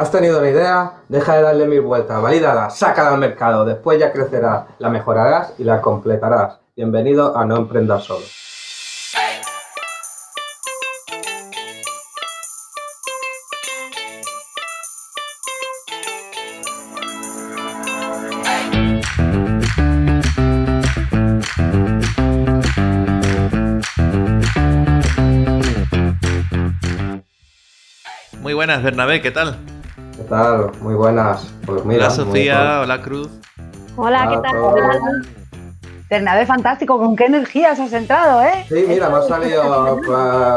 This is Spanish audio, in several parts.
¿Has tenido una idea? Deja de darle mil vueltas, valídala, sácala al mercado, después ya crecerá, la mejorarás y la completarás. Bienvenido a No Emprendas Solo. Muy buenas, Bernabé, ¿qué tal? ¿Qué tal? Muy buenas. Pues mira, hola Sofía, hola Cruz. Hola, ¿qué tal? Hola. Bernabé, fantástico, ¿con qué energías has entrado, eh? Sí, mira, me ha salido,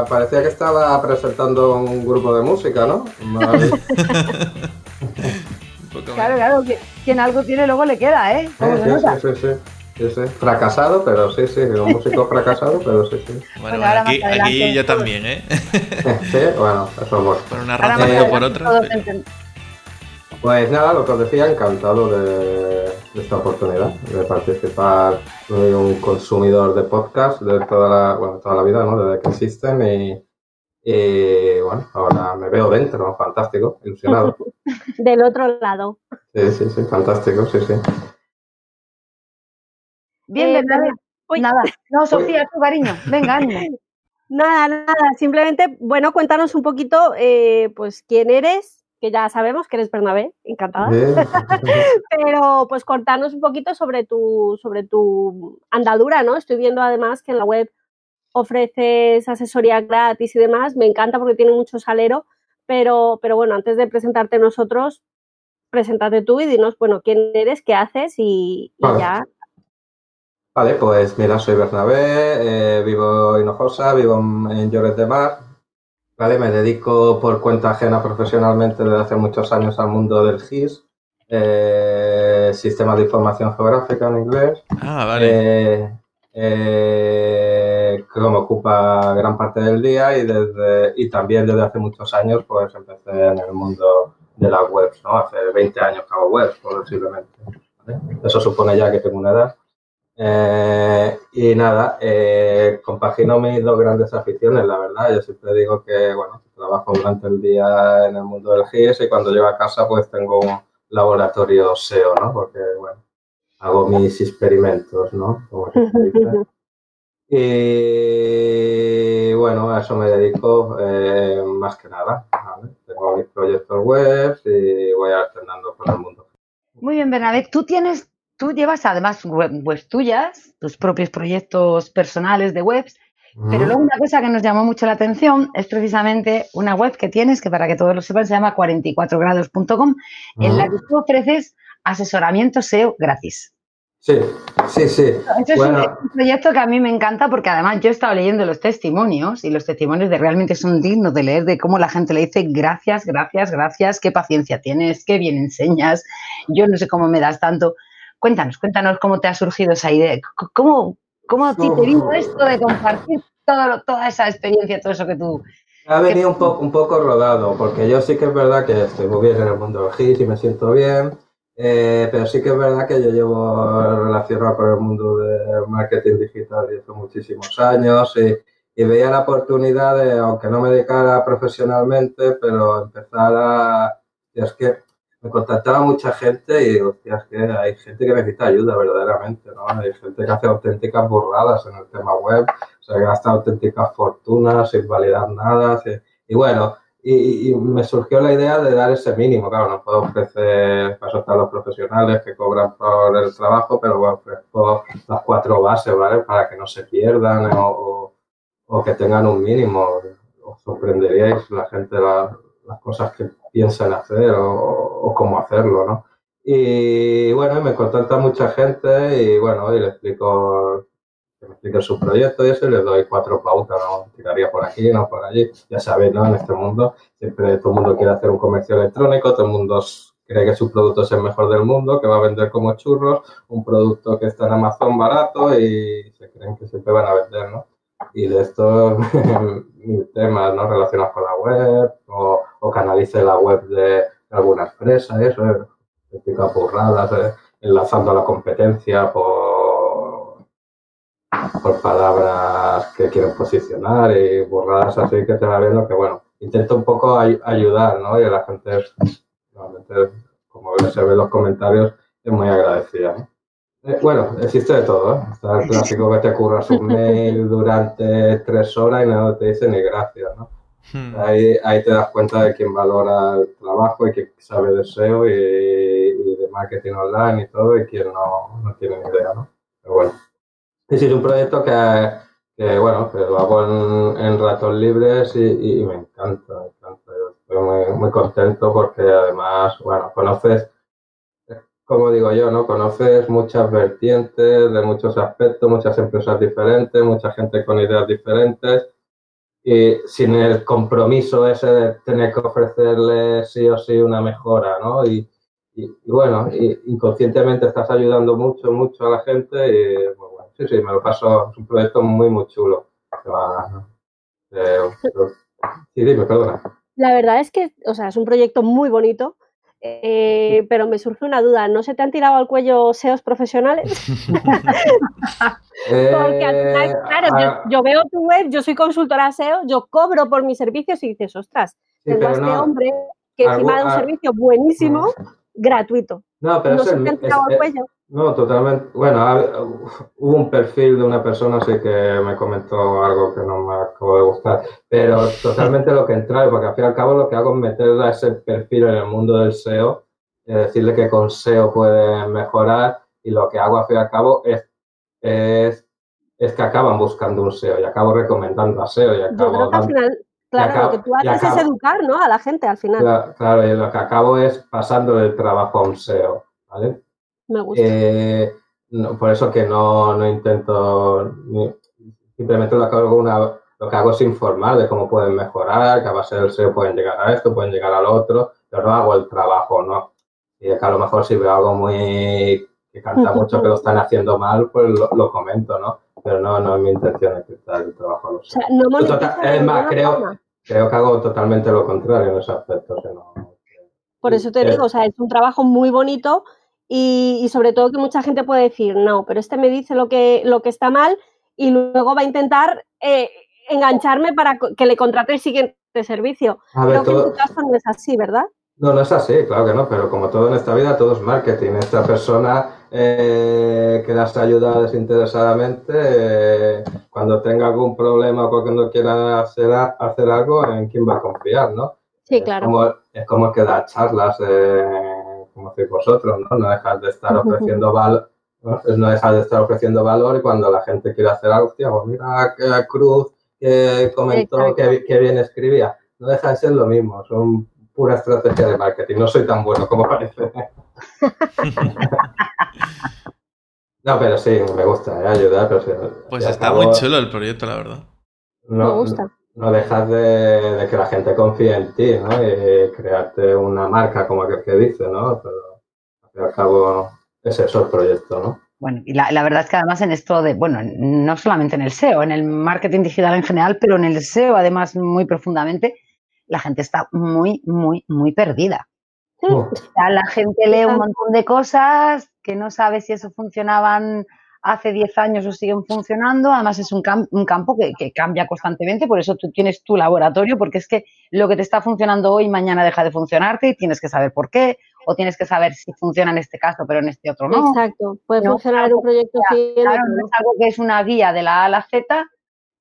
parecía que estaba presentando un grupo de música, ¿no? claro, claro, quien algo tiene luego le queda, ¿eh? Sí, sí, sí, sí, sí, sí. Fracasado, pero sí, sí, un músico fracasado, pero sí, sí. Bueno, bueno aquí, aquí, yo también, ¿eh? sí, bueno, eso es bueno. Por una razón o por otra. Pues nada, lo que os decía, encantado de, esta oportunidad de participar. Soy un consumidor de podcast de toda la, bueno, toda la vida, ¿no? Desde que existen y, bueno, ahora me veo dentro, fantástico, ilusionado. Del otro lado. Sí, sí, sí, fantástico, sí, sí. Bien, eh, Nada, no, Sofía, tu cariño, venga, ánimo. Nada, nada, simplemente, bueno, cuéntanos un poquito, eh, pues, quién eres, que ya sabemos que eres Bernabé, encantada. Pero pues contarnos un poquito sobre tu, sobre tu andadura, ¿no? Estoy viendo además que en la web ofreces asesoría gratis y demás. Me encanta porque tiene mucho salero, pero, pero bueno, antes de presentarte nosotros, preséntate tú y dinos, bueno, quién eres, qué haces y, ya. Vale, pues mira, soy Bernabé, eh, vivo en Hinojosa, vivo en Lloret de Mar, ¿vale? Me dedico por cuenta ajena profesionalmente desde hace muchos años al mundo del GIS, eh, Sistema de Información Geográfica en inglés. Ah, vale. Eh, eh, que me ocupa gran parte del día y, desde, y también desde hace muchos años pues empecé en el mundo de las webs, ¿no? Hace 20 años que hago webs, posiblemente. Eso supone ya que tengo una edad. Eh, y nada, eh, compagino mis dos grandes aficiones, la verdad. Yo siempre digo que, bueno, trabajo durante el día en el mundo del GIS y cuando llego a casa pues tengo un laboratorio SEO, ¿no? Porque, bueno, hago mis experimentos, ¿no? y bueno, a eso me dedico eh, más que nada. Tengo mis proyectos web y voy alternando con el mundo. Muy bien, Bernabé. Tú tienes tú llevas además webs tuyas, tus propios proyectos personales de webs, pero luego una cosa que nos llamó mucho la atención es precisamente una web que tienes, que para que todos lo sepan se llama 44grados.com, en la que tú ofreces asesoramiento SEO gratis. Sí, sí, sí. es un, proyecto que a mí me encanta porque además yo he estado leyendo los testimonios y los testimonios de realmente son dignos de leer de cómo la gente le dice gracias, gracias, gracias, qué paciencia tienes, qué bien enseñas, yo no sé cómo me das tanto. Cuéntanos, cuéntanos cómo te ha surgido esa idea. ¿Cómo, cómo te vino esto de compartir toda esa experiencia, todo eso que tú... Ha venido un, poco, un poco rodado, porque yo sí que es verdad que estoy muy bien en el mundo del GIS y me siento bien, eh, pero sí que es verdad que yo llevo relacionado con el mundo del marketing digital desde muchísimos años y, y, veía la oportunidad de, aunque no me dedicara profesionalmente, pero empezar a... Es que me contactaba mucha gente y digo, que hay gente que necesita ayuda verdaderamente, ¿no? Hay gente que hace auténticas burradas en el tema web, se gasta auténticas fortunas sin validar nada, y bueno, y, me surgió la idea de dar ese mínimo, claro, no puedo ofrecer, para eso los profesionales que cobran por el trabajo, pero bueno, ofrezco las cuatro bases, ¿vale? Para que no se pierdan o, o, que tengan un mínimo. Os sorprenderíais la gente, la, las cosas que piensan hacer o, cómo hacerlo, ¿no? Y bueno, me contacta mucha gente y bueno, y le explico que me su proyecto y eso y les doy cuatro pautas, ¿no? Tiraría por aquí, no por allí. Ya sabéis, ¿no? En este mundo siempre todo el mundo quiere hacer un comercio electrónico, todo el mundo cree que su producto es el mejor del mundo, que va a vender como churros, un producto que está en Amazon barato y se creen que siempre van a vender, ¿no? Y de estos mil temas, ¿no? Relacionados con la web o o canalice la web de alguna empresa, eso, típica burradas, eh, enlazando a la competencia por, por palabras que quieren posicionar y burradas así que te va viendo que, bueno, intento un poco ayudar, ¿no? Y la gente gente, como se ve los comentarios, es muy agradecida. Eh, bueno, existe de todo. ¿eh? Está el clásico que te curras un mail durante tres horas y nada te dice ni gracias. ¿no? Hmm. Ahí, ahí te das cuenta de quién valora el trabajo y quién sabe de SEO y, de marketing online y todo y quién no, no tiene ni idea. ¿no? Pero bueno, es un proyecto que, que, bueno, que lo hago en, en ratos libres y, y, me encanta, me encanta. Yo estoy muy, muy contento porque además, bueno, conoces como digo yo, ¿no? Conoces muchas vertientes de muchos aspectos, muchas empresas diferentes, mucha gente con ideas diferentes y sin el compromiso ese de tener que ofrecerle sí o sí una mejora, ¿no? Y, bueno, inconscientemente estás ayudando mucho, mucho a la gente y pues bueno, sí, sí, me lo paso, es un proyecto muy, muy chulo. Eh, sí, dime, perdona. La verdad es que, o sea, es un proyecto muy bonito eh, pero me surge una duda, ¿no se te han tirado al cuello SEOs profesionales? Porque al final, eh, claro, yo, veo tu web, yo soy consultora SEO, yo cobro por mis servicios y dices, ostras, tengo a este hombre que encima de un servicio buenísimo, gratuito. No, pero ¿No se te han tirado al cuello? No, totalmente. Bueno, hubo un perfil de una persona así que me comentó algo que no me acabó de gustar, pero totalmente lo que entra, porque al fin y al cabo lo que hago es meterle a ese perfil en el mundo del SEO, y decirle que con SEO puede mejorar y lo que hago al fin y al cabo es, es, es que acaban buscando un SEO y acabo recomendando a SEO y acabo... Yo creo que al final, claro, lo que tú haces es educar ¿no? a la gente al final. Claro, claro, y lo que acabo es pasando el trabajo a un SEO, ¿vale? Me gusta. Eh, por eso que no, no intento, simplemente lo que, hago una, lo que hago es informar de cómo pueden mejorar, que a base del SEO pueden llegar a esto, pueden llegar al otro, pero no hago el trabajo, ¿no? Y que a lo mejor si veo algo muy que canta mucho que lo están haciendo mal, pues lo, comento, ¿no? Pero no, no es mi intención de quitar el trabajo. O sea, no es más, creo, creo que hago totalmente lo contrario en ese aspecto. Por eso te digo, o sea, es un trabajo muy bonito y, sobre todo que mucha gente puede decir, no, pero este me dice lo que, lo que está mal y luego va a intentar eh, engancharme para que le contrate el siguiente servicio. Creo que en tu caso no es así, ¿verdad? No, no es así, claro que no, pero como todo en esta vida, todo es marketing. Esta persona eh, que las ayuda desinteresadamente, eh, cuando tenga algún problema o cuando quiera hacer, hacer algo, ¿en quién va a confiar, no? Sí, claro. Es como, es como el que da charlas. Eh, como hacéis vosotros, ¿no? No dejar de estar ofreciendo valor, ¿no? no dejar de estar ofreciendo valor y cuando la gente quiere hacer algo, hostia, pues mira que Cruz que comentó que, que, bien escribía. No deja de ser lo mismo, son pura estrategia de marketing. No soy tan bueno como parece. no, pero sí, me gusta ¿eh? ayudar. Pero pues está muy chulo el proyecto, la verdad. me gusta no dejas de, que la gente confíe en ti, ¿no? Y crearte una marca como aquel que dice, ¿no? Pero al fin y al cabo es eso el proyecto, ¿no? Bueno, y la, la, verdad es que además en esto de, bueno, no solamente en el SEO, en el marketing digital en general, pero en el SEO además muy profundamente, la gente está muy, muy, muy perdida. O sea, la gente lee un montón de cosas que no sabe si eso funcionaban hace 10 años o siguen funcionando. Además, es un, un campo que, que, cambia constantemente, por eso tú tienes tu laboratorio, porque es que lo que te está funcionando hoy, mañana deja de funcionarte y tienes que saber por qué, o tienes que saber si funciona en este caso, pero en este otro no. Exacto, puede funcionar en un proyecto. Claro, no es algo que es una guía de la A a la Z,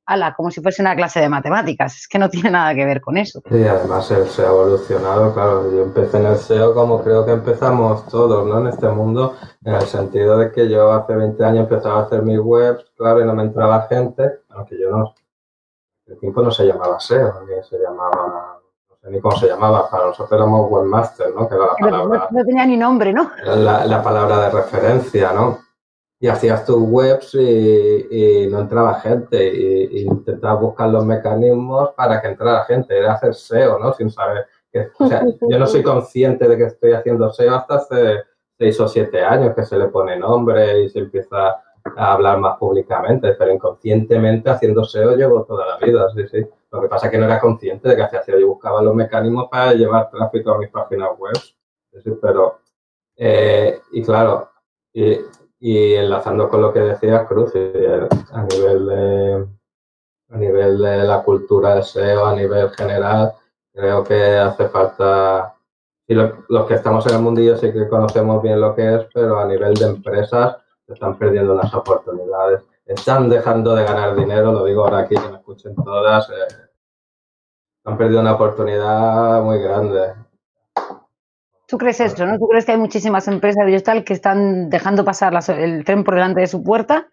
ala, como si fuese una clase de matemáticas. Es que no tiene nada que ver con eso. Sí, además el SEO ha evolucionado, claro. Yo empecé en el SEO como creo que empezamos todos, ¿no? En este mundo, en el sentido de que yo hace 20 años empezaba a hacer mis webs, claro, y no me entraba gente, aunque yo no. El tiempo no se llamaba SEO, ni se llamaba. No sé ni cómo se llamaba, para nosotros éramos webmaster, ¿no? Que era la palabra. No, tenía ni nombre, ¿no? La, la palabra de referencia, ¿no? Y hacías tus webs y, no entraba gente y, intentabas buscar los mecanismos para que entrara gente, era hacer SEO, ¿no? Sin saber que, o sea, yo no soy consciente de que estoy haciendo SEO hasta hace seis o siete años que se le pone nombre y se empieza a hablar más públicamente, pero inconscientemente haciendo SEO llevo toda la vida, sí, sí. Lo que pasa es que no era consciente de que hacía SEO, yo buscaba los mecanismos para llevar tráfico a mis páginas web, sí, pero, eh, y claro, y y enlazando con lo que decía Cruz, a nivel de, a nivel de la cultura de SEO, a nivel general, creo que hace falta y los que estamos en el mundillo sí que conocemos bien lo que es, pero a nivel de empresas están perdiendo unas oportunidades. Están dejando de ganar dinero, lo digo ahora aquí que me escuchen todas. Eh, han perdido una oportunidad muy grande. ¿Tú crees esto, no? ¿Tú crees que hay muchísimas empresas digital que están dejando pasar el tren por delante de su puerta?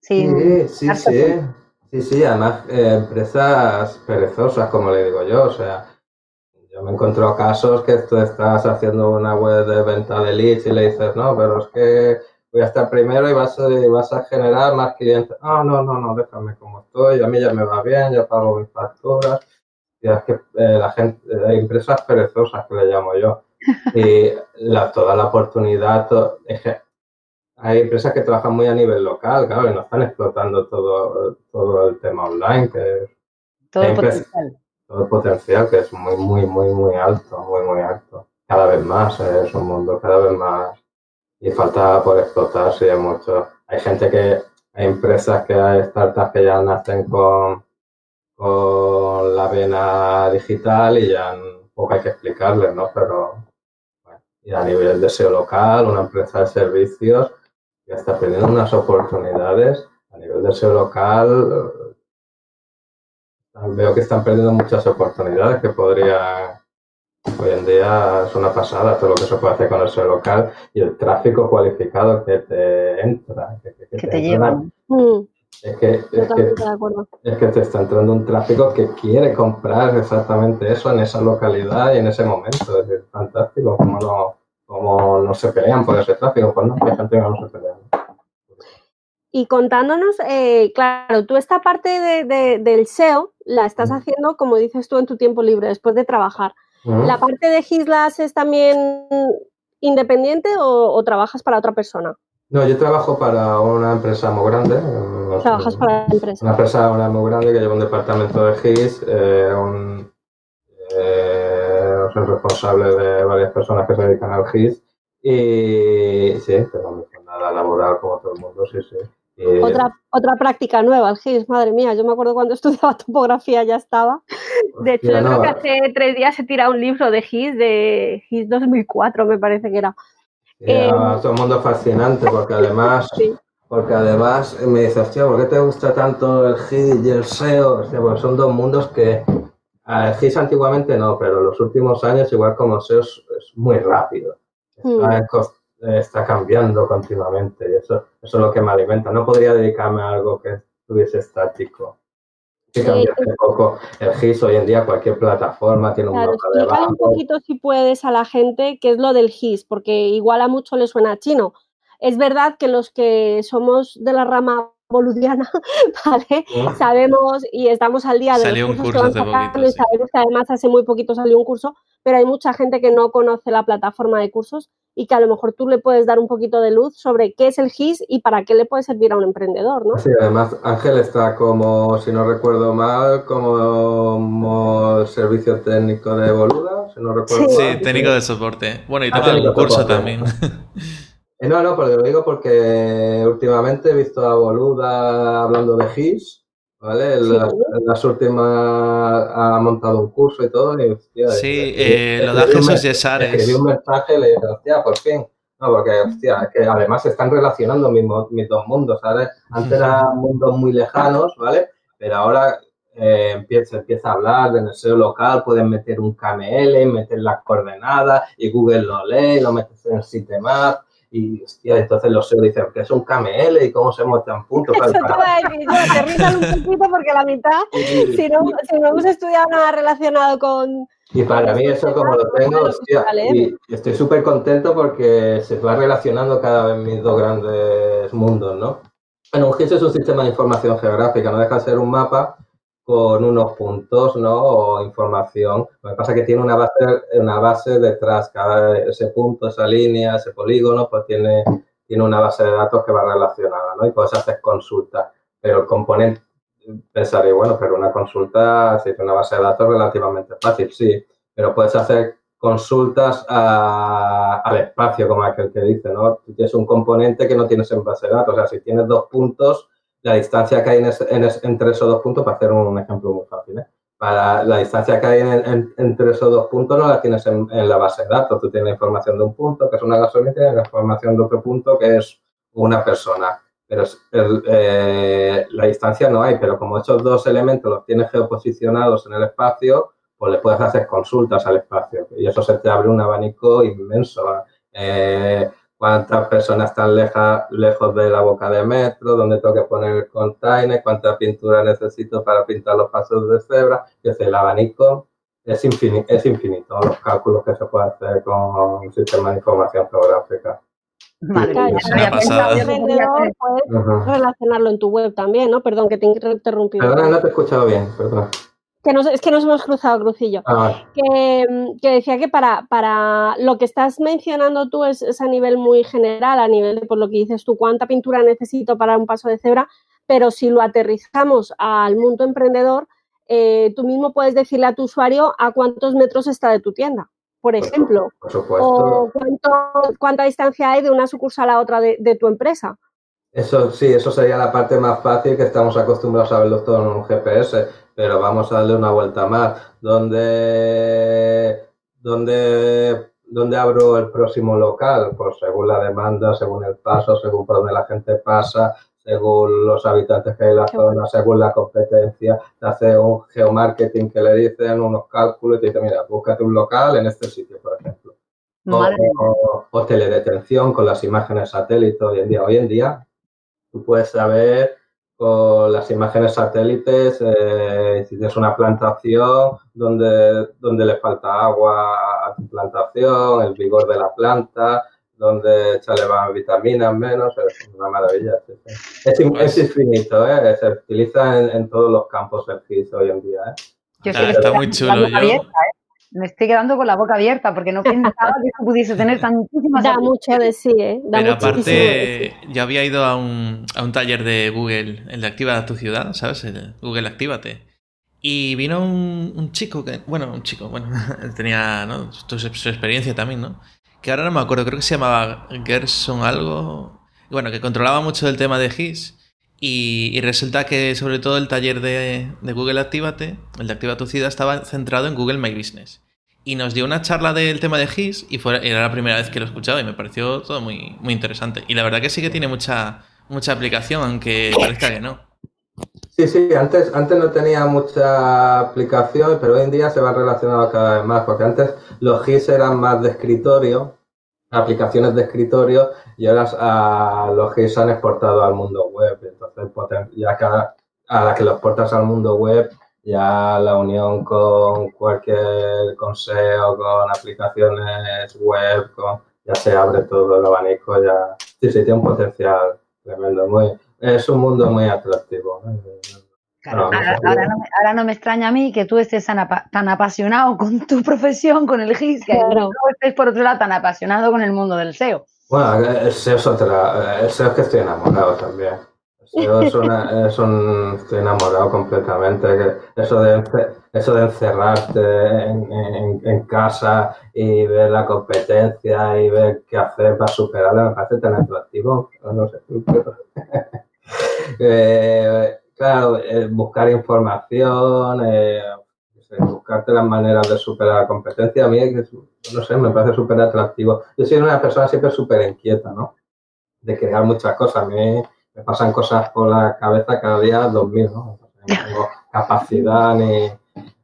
Sí, sí, sí. Sí, sí, además eh, empresas perezosas, como le digo yo. O sea, yo me encuentro casos que tú estás haciendo una web de venta de leads y le dices, no, pero es que voy a estar primero y vas a, vas a generar más clientes. Ah, no, no, no, déjame como estoy, a mí ya me va bien, ya pago mis facturas. Y es que eh, la gente, hay empresas perezosas que le llamo yo. Y la, toda la oportunidad, es que hay empresas que trabajan muy a nivel local, claro, y no están explotando todo, todo el tema online, que todo el potencial. Todo el potencial que es muy, muy, muy, muy alto, muy, muy alto. Cada vez más, eh, es un mundo cada vez más y falta por explotarse hay mucho. Hay gente que, hay empresas que hay startups que ya nacen con, con la vena digital y ya poco hay que explicarles, ¿no? Pero y a nivel de SEO local, una empresa de servicios ya está perdiendo unas oportunidades a nivel de SEO local. Veo que están perdiendo muchas oportunidades que podría Hoy en día es una pasada todo lo que se puede hacer con el SEO local y el tráfico cualificado que te entra. Que, te, llevan. Es que, es, que, es que te está entrando un tráfico que quiere comprar exactamente eso en esa localidad y en ese momento. Es fantástico. ¿Cómo no, cómo no se pelean por ese tráfico? Pues no, hay gente que no se pelea. Y contándonos, eh, claro, tú esta parte de, del SEO la estás haciendo, como dices tú, en tu tiempo libre, después de trabajar. ¿La parte de GISLAS es también independiente o, trabajas para otra persona? No, yo trabajo para una empresa muy grande. ¿Trabajas para la empresa? Una empresa muy grande que lleva un departamento de GIS, eh, un, eh, soy responsable de varias personas que se dedican al GIS y sí, tengo mi jornada laboral como todo el mundo, sí, sí. Otra, otra práctica nueva, el GIS, madre mía, yo me acuerdo cuando estudiaba topografía ya estaba. De hecho, yo creo que hace tres días se tira un libro de GIS, de GIS 2004 me parece que era. Eh, todo el mundo fascinante porque además, porque además me dice, hostia, ¿por qué te gusta tanto el GIS y el SEO? Hostia, son dos mundos que el GIS antiguamente no, pero en los últimos años, igual como SEO, es, muy rápido. Hmm está cambiando continuamente y eso, eso es lo que me alimenta. No podría dedicarme a algo que estuviese estático. Sí, cambiar un poco el GIS hoy en día, cualquier plataforma tiene un claro, mapa de un poquito si puedes a la gente qué es lo del GIS, porque igual a mucho le suena chino. Es verdad que los que somos de la rama boludiana, ¿vale? Sabemos y estamos al día de salió los cursos un curso que poquito, sabemos que además hace muy poquito salió un curso, pero hay mucha gente que no conoce la plataforma de cursos y que a lo mejor tú le puedes dar un poquito de luz sobre qué es el GIS y para qué le puede servir a un emprendedor, ¿no? Sí, además Ángel está como, si no recuerdo mal, como, servicio técnico de Boluda, si no recuerdo sí. mal. Sí, técnico de soporte. Bueno, y ah, todo un curso también. Eh, no, no, pero lo digo porque últimamente he visto a Boluda hablando de GIS ¿vale? En, las, últimas ha montado un curso y todo. Y, sí, eh, lo da Jesús Yesares. Escribí un mensaje y le dije, hostia, por fin. No, porque, hostia, que además se están relacionando mis, mis dos mundos, ¿sabes? Antes eran mundos muy lejanos, ¿vale? Pero ahora eh, empieza, empieza a hablar de el SEO local, pueden meter un KML, meter las coordenadas y Google lo lee, lo metes en el sitemap y hostia, entonces los SEO dicen que es un KML y cómo se muestran puntos. Eso para... te un poquito porque la mitad, si, no, si no hemos estudiado nada relacionado con... Y para mí eso como lo tengo, hostia, y estoy súper contento porque se va relacionando cada vez mis dos grandes mundos, ¿no? Bueno, un GIS es un sistema de información geográfica, no deja de ser un mapa con unos puntos, ¿no? O información. Lo que pasa es que tiene una base, una base detrás. Cada ese punto, esa línea, ese polígono, pues tiene, tiene una base de datos que va relacionada, ¿no? Y puedes hacer consultas. Pero el componente, pensaría, bueno, pero una consulta, si una base de datos relativamente fácil, sí. Pero puedes hacer consultas al espacio, como aquel que dice, ¿no? tienes un componente que no tienes en base de datos. O sea, si tienes dos puntos, la distancia que hay entre esos dos puntos, para hacer un ejemplo muy fácil, ¿eh? para la distancia que hay entre esos dos puntos no la tienes en, la base de datos. Tú tienes la información de un punto, que es una gasolinera, y la información de otro punto, que es una persona. Pero eh, la distancia no hay, pero como esos dos elementos los tienes geoposicionados en el espacio, pues le puedes hacer consultas al espacio. Y eso se te abre un abanico inmenso. Eh, cuántas personas están lejos de la boca de metro, dónde tengo que poner el container, cuánta pintura necesito para pintar los pasos de cebra, que es el abanico. Es infinito, es infinito los cálculos que se puede hacer con un sistema de información geográfica. Madre mía, puedes relacionarlo en tu web también, ¿no? Perdón que te he interrumpido. Perdón, no te he escuchado bien, perdón que es que nos hemos cruzado, Crucillo. Ah. Que, decía que para, para lo que estás mencionando tú es, a nivel muy general, a nivel de por lo que dices tú, cuánta pintura necesito para un paso de cebra, pero si lo aterrizamos al mundo emprendedor, eh, tú mismo puedes decirle a tu usuario a cuántos metros está de tu tienda, por ejemplo. Por supuesto. O cuánta distancia hay de una sucursal a otra de, de tu empresa. Eso sí, eso sería la parte más fácil que estamos acostumbrados a verlo todo en un GPS pero vamos a darle una vuelta más. ¿Dónde, dónde, dónde abro el próximo local? Pues según la demanda, según el paso, según por donde la gente pasa, según los habitantes que hay en la zona, según la competencia, te hace un geomarketing que le dicen unos cálculos y te dice, mira, búscate un local en este sitio, por ejemplo. O, o, teledetención con las imágenes satélite hoy en día. Hoy en día tú puedes saber con las imágenes satélites, eh, si tienes una plantación donde, donde le falta agua a tu plantación, el vigor de la planta, donde echarle más vitaminas menos, es una maravilla. Es, es, infinito, ¿eh? se utiliza en, todos los campos el GIS hoy en día. ¿eh? está muy chulo. Yo, ¿eh? Me estoy quedando con la boca abierta porque no pensaba que pudiese tener tantísimas. Da mucho de sí, ¿eh? Pero aparte, yo había ido a un, a un taller de Google, el de Activa tu ciudad, ¿sabes? El Google Actívate. Y vino un, un, chico que, bueno, un chico, bueno, tenía ¿no? su, su, experiencia también, ¿no? Que ahora no me acuerdo, creo que se llamaba Gerson algo. Bueno, que controlaba mucho el tema de GIS. Y, resulta que sobre todo el taller de, de, Google Actívate, el de Activa tu ciudad, estaba centrado en Google My Business y nos dio una charla del tema de GIS y fue, era la primera vez que lo escuchaba y me pareció todo muy, muy interesante. Y la verdad que sí que tiene mucha, mucha aplicación, aunque parezca que no. Sí, sí, antes, antes no tenía mucha aplicación, pero hoy en día se va relacionado cada vez más, porque antes los GIS eran más de escritorio, aplicaciones de escritorio, y ahora a, los GIS han exportado al mundo web. Entonces, ya cada, a la que los exportas al mundo web, ya la unión con cualquier consejo, con aplicaciones web, con, ya se abre todo el abanico, ya sí, sí, tiene un potencial tremendo, muy, es un mundo muy atractivo. ahora, no me, extraña a mí que tú estés tan, apasionado con tu profesión, con el GIS, que no estés por otro lado tan apasionado con el mundo del SEO. Bueno, el SEO es otra, el SEO es que estoy enamorado también. Yo es un, estoy enamorado completamente. Eso de, eso de encerrarte en, casa y ver la competencia y ver qué hacer para superarla me parece tan atractivo. No sé. eh, claro, eh, buscar información, eh, buscarte las maneras de superar la competencia, a mí, no sé, me parece súper atractivo. Yo soy una persona siempre súper inquieta, ¿no? De crear muchas cosas. A mí me pasan cosas por la cabeza cada día dos mil, ¿no? No tengo capacidad ni...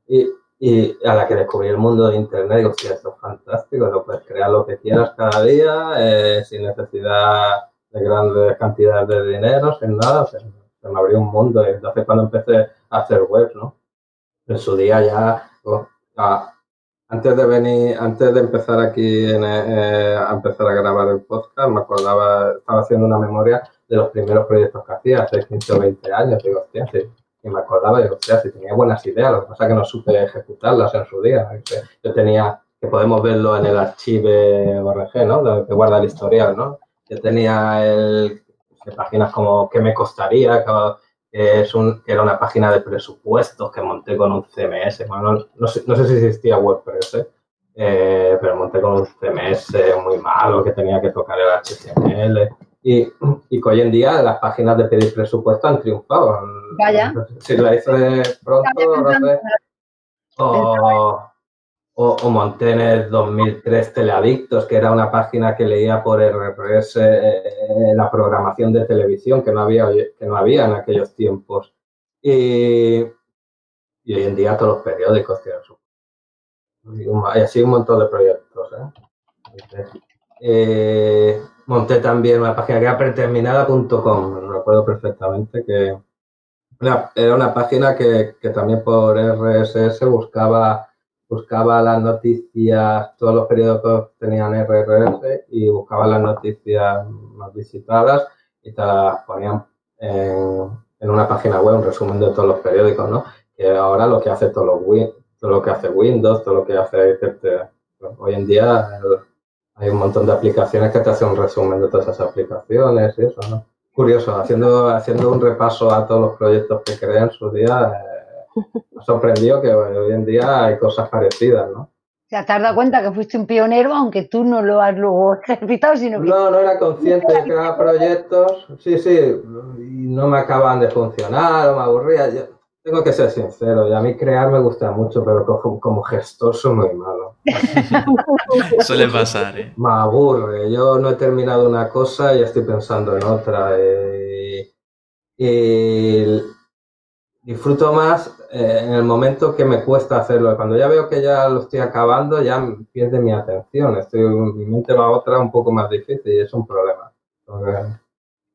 Y, y, a la que descubrí el mundo de Internet, digo, esto es fantástico, lo puedes crear lo que quieras cada día, eh, sin necesidad de grandes cantidades de dinero, sin nada, se, me abrió un mundo. Y entonces cuando empecé a hacer web, ¿no? En su día ya, oh, antes de venir, antes de empezar aquí eh, a empezar a grabar el podcast, me acordaba, estaba haciendo una memoria de los primeros proyectos que hacía hace 15 o 20 años. Digo, hostia, sí. Y me acordaba, digo, hostia, si tenía buenas ideas, lo que pasa es que no supe ejecutarlas en su día. Yo tenía, que podemos verlo en el archivo ORG, ¿no? Que guarda el historial, ¿no? Yo tenía el, páginas como qué me costaría, que, es un, era una página de presupuestos que monté con un CMS. Bueno, no, sé, no sé si existía WordPress, ¿eh? Eh, pero monté con un CMS muy malo que tenía que tocar el HTML y, y que hoy en día las páginas de pedir presupuesto han triunfado. Vaya. Si la hice pronto, O, o, monté en el 2003 Teleadictos, que era una página que leía por RRS eh, la programación de televisión que no había, que no había en aquellos tiempos. Y, y hoy en día todos los periódicos tienen su... Y así un montón de proyectos. ¿eh? Eh, monté también una página que era preterminada.com, me recuerdo perfectamente que era una página que, que también por RSS buscaba buscaba las noticias, todos los periódicos tenían RRS y buscaba las noticias más visitadas y te las ponían en, una página web, un resumen de todos los periódicos, ¿no? Que ahora lo que hace todo lo, todo lo que hace Windows, todo lo que hace hoy en día hay un montón de aplicaciones que te hacen un resumen de todas esas aplicaciones y eso, ¿no? Curioso, haciendo, haciendo un repaso a todos los proyectos que creé en su día, me ha sorprendido que hoy en día hay cosas parecidas, ¿no? O sea, te has dado cuenta que fuiste un pionero, aunque tú no lo has luego repitado, sino que... No, no era consciente de que eran proyectos, sí, sí, y no me acaban de funcionar o me aburría. Yo tengo que ser sincero, y a mí crear me gusta mucho, pero como, gestor soy muy malo. Suele pasar, ¿eh? Me aburre. Yo no he terminado una cosa y estoy pensando en otra. Eh, y disfruto más eh, en el momento que me cuesta hacerlo. Cuando ya veo que ya lo estoy acabando, ya pierde mi atención. Estoy, mi mente va a otra un poco más difícil y es un problema.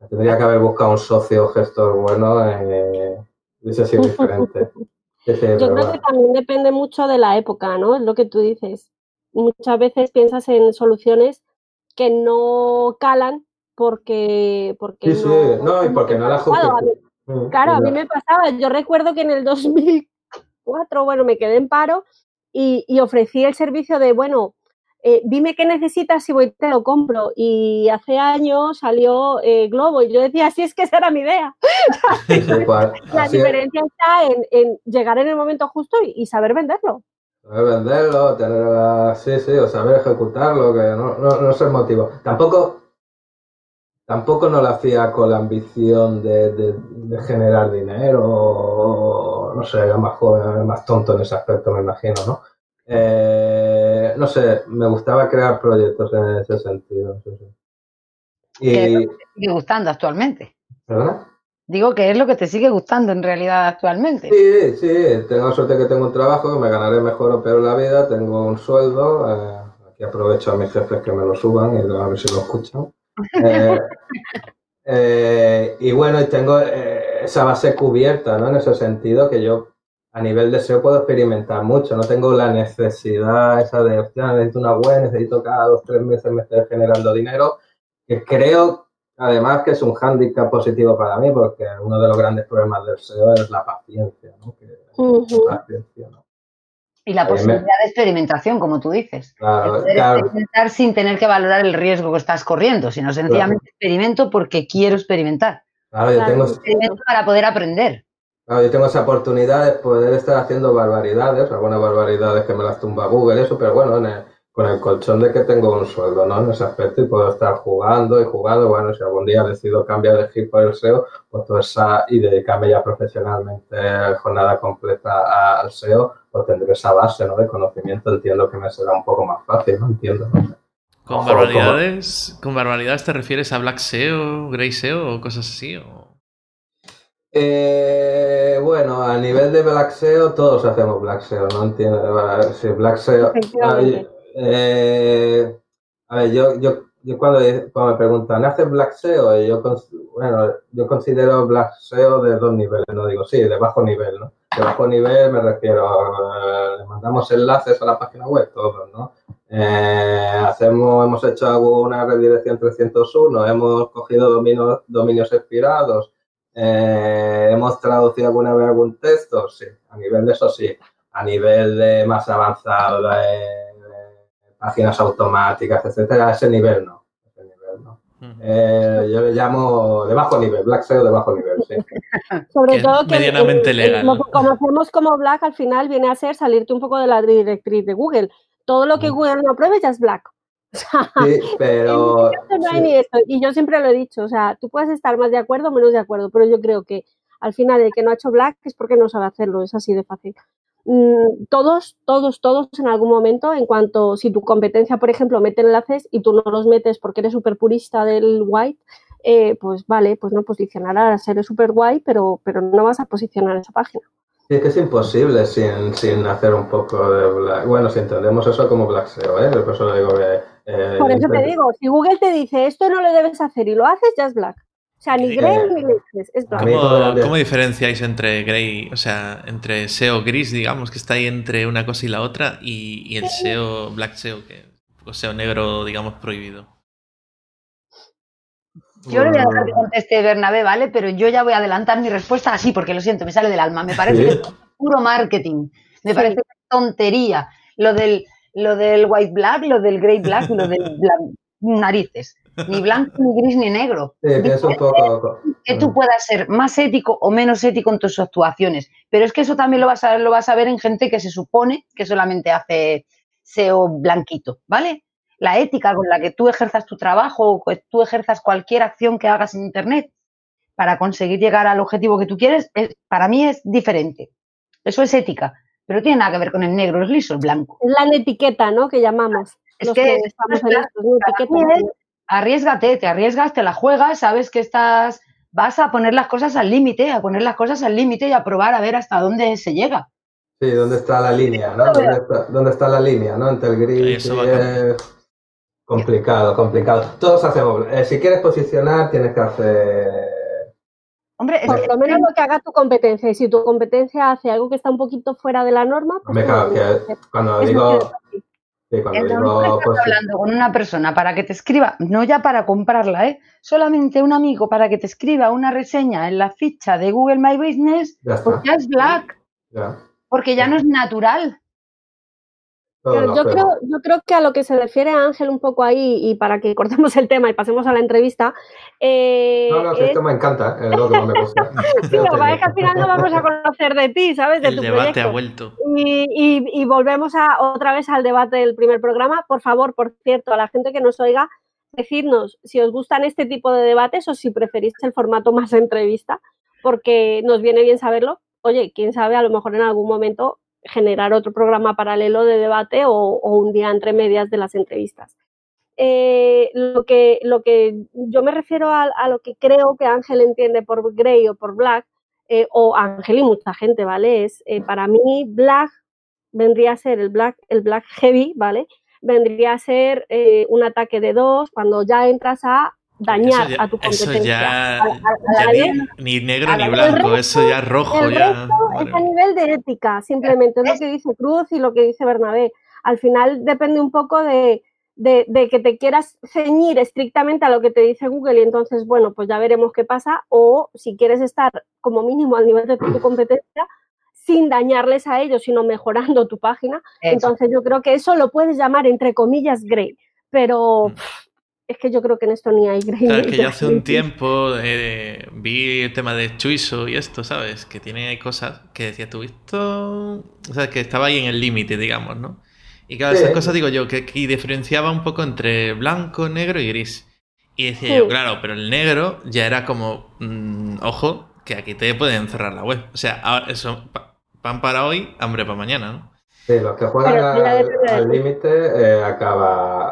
tendría que haber buscado un socio gestor bueno, eh, hubiese sido diferente. Yo creo que también depende mucho de la época, ¿no? Es lo que tú dices. Muchas veces piensas en soluciones que no calan porque... porque sí, sí, no, y porque no las Mm, claro, a mí me pasaba, yo recuerdo que en el 2004, bueno, me quedé en paro y, ofrecí el servicio de, bueno, eh, dime qué necesitas y voy te lo compro. Y hace años salió eh, Globo y yo decía, sí, es que esa era mi idea. la diferencia está en, llegar en el momento justo y, saber venderlo. Saber venderlo, tener, sí, sí, o saber ejecutarlo, que no, no, no es el motivo. Tampoco tampoco no lo hacía con la ambición de, generar dinero, o, no sé, era más joven, más tonto en ese aspecto, me imagino, ¿no? Eh, no sé, me gustaba crear proyectos en ese sentido. Y... ¿Qué es lo que te sigue gustando actualmente? ¿Perdona? Digo que es lo que te sigue gustando en realidad actualmente. Sí, sí, tengo suerte que tengo un trabajo, me ganaré mejor o peor la vida, tengo un sueldo, eh, aquí aprovecho a mis jefes que me lo suban y a ver si lo escuchan. Eh, eh, y bueno, tengo eh, esa base cubierta, ¿no? En ese sentido que yo a nivel de SEO puedo experimentar mucho, no tengo la necesidad esa de, hostia, necesito una web, necesito cada dos, tres meses me esté generando dinero, que creo además que es un hándicap positivo para mí, porque uno de los grandes problemas del SEO es la paciencia, ¿no? la paciencia, ¿no? Y la posibilidad de experimentación, como tú dices. Claro, experimentar sin tener que valorar el riesgo que estás corriendo, sino sencillamente experimento porque quiero experimentar. Claro, yo tengo... Experimento para poder aprender. Claro, yo tengo esa oportunidad de poder estar haciendo barbaridades, algunas barbaridades que me las tumba Google, eso, pero bueno, en el, con el colchón de que tengo un sueldo, ¿no? En ese aspecto y puedo estar jugando y jugando. Bueno, si algún día decido cambiar de giro por el SEO, pues toda esa, y dedicarme ya profesionalmente jornada completa al SEO, pues tendré esa base, ¿no? De conocimiento. Entiendo que me será un poco más fácil, ¿no? Entiendo. ¿Con barbaridades, ¿Con barbaridades te refieres a Black SEO, Grey SEO o cosas así? Eh, bueno, a nivel de Black SEO, todos hacemos Black SEO, ¿no? Entiendo. Si Black SEO. Eh, a ver, yo, yo, yo cuando, cuando me preguntan, ¿haces Black SEO? Yo, bueno, yo considero Black SEO de dos niveles, no digo, sí, de bajo nivel, ¿no? De bajo nivel me refiero, a, le mandamos enlaces a la página web, todos, ¿no? Eh, hacemos, hemos hecho alguna redirección 301, hemos cogido dominios, dominios expirados, eh, hemos traducido alguna vez algún texto, sí, a nivel de eso sí, a nivel de más avanzado, de, páginas automáticas, etcétera, a ese nivel no. Eh, yo le llamo de bajo nivel, Black SEO de bajo nivel, sí. Sobre todo que medianamente legal. lo que conocemos como Black al final viene a ser salirte un poco de la directriz de Google. Todo lo que. Google no apruebe ya es Black. Sí, pero... Y yo siempre lo he dicho, o sea, tú puedes estar más de acuerdo o menos de acuerdo, pero yo creo que al final el que no ha hecho Black es porque no sabe hacerlo, es así de fácil. mm, todos, todos, todos en algún momento, en cuanto si tu competencia, por ejemplo, mete enlaces y tú no los metes porque eres súper purista del white, eh, pues vale, pues no posicionarás, eres súper guay, pero, pero no vas a posicionar esa página. Es que es imposible sin, sin hacer un poco de black. Bueno, si entendemos eso como black SEO, ¿eh? Por eso digo que. Eh, Por eso te digo, si Google te dice esto no lo debes hacer y lo haces, ya es black. O sea, ni grey ni gris, es black. ¿Cómo, ¿Cómo, diferenciáis entre grey, o sea, entre SEO gris, digamos, que está ahí entre una cosa y la otra, y, y el SEO, black SEO, que, o SEO negro, digamos, prohibido? Yo le voy a dejar que conteste Bernabé, ¿vale? Pero yo ya voy a adelantar mi respuesta así, porque lo siento, me sale del alma. Me parece que es puro marketing. Me parece que es tontería. Lo del, lo del white black, lo del grey black, lo del narices. Ni blanco, ni gris, ni negro. Sí. Que tú puedas ser más ético o menos ético en tus actuaciones. Pero es que eso también lo vas a, lo vas a ver en gente que se supone que solamente hace SEO blanquito, ¿vale? la ética con la que tú ejerzas tu trabajo o que tú ejerzas cualquier acción que hagas en Internet para conseguir llegar al objetivo que tú quieres, para mí es diferente. Eso es ética, pero tiene nada que ver con el negro, el liso, el blanco. Es la etiqueta, ¿no? Que llamamos. Es que, estamos en arriesgate, te arriesgas, te la juegas, sabes que estás, vas a poner las cosas al límite, a poner las cosas al límite y a probar a ver hasta dónde se llega. Sí, ¿dónde está la línea, no? ¿Dónde está, la línea, no? Entre el gris y el... Complicado, complicado. Todos hacemos. Eh, si quieres posicionar, tienes que hacer. Hombre, es por lo menos lo que haga tu competencia. Y si tu competencia hace algo que está un poquito fuera de la norma, pues. Me cago, que cuando digo. Sí, cuando digo, estás pues hablando con una persona para que te escriba, no ya para comprarla, ¿eh? solamente un amigo para que te escriba una reseña en la ficha de Google My Business, ya es black. Porque ya no es natural yo, creo, yo creo que a lo que se refiere Ángel un poco ahí, y para que cortemos el tema y pasemos a la entrevista. Eh, no, no, esto me encanta, es lo que más me gusta. sí, lo que pasa es que al final no vamos a conocer de ti, ¿sabes? De el debate ha vuelto. Y, y, volvemos a, otra vez al debate del primer programa. Por favor, por cierto, a la gente que nos oiga, decirnos si os gustan este tipo de debates o si preferís el formato más entrevista, porque nos viene bien saberlo. Oye, quién sabe, a lo mejor en algún momento generar otro programa paralelo de debate o, un día entre medias de las entrevistas. Eh, lo, que, lo que yo me refiero a, lo que creo que Ángel entiende por Grey o por Black, eh, o Ángel y mucha gente, ¿vale? Es eh, para mí Black vendría a ser el Black, el Black Heavy, ¿vale? Vendría a ser un ataque de dos cuando ya entras a dañar a tu competencia. Eso ya, ni, negro ni blanco, eso ya es rojo. ya, es a nivel de ética, simplemente. Es lo que dice Cruz y lo que dice Bernabé. Al final depende un poco de, de, que te quieras ceñir estrictamente a lo que te dice Google y entonces, bueno, pues ya veremos qué pasa. O si quieres estar como mínimo al nivel de tu competencia, sin dañarles a ellos, sino mejorando tu página. Entonces yo creo que eso lo puedes llamar entre comillas grey, pero mm es que yo creo que en esto ni hay grey. Claro, que yo hace un tiempo eh, vi el tema de Chuiso y esto, ¿sabes? Que tiene cosas que decía tú, esto. O sea, que estaba ahí en el límite, digamos, ¿no? Y claro, esas cosas digo yo, que, diferenciaba un poco entre blanco, negro y gris. Y decía yo, claro, pero el negro ya era como, mm, ojo, que aquí te pueden cerrar la web. O sea, eso, pan para hoy, hambre para mañana, ¿no? Sí, los que juegan al límite eh, acaba,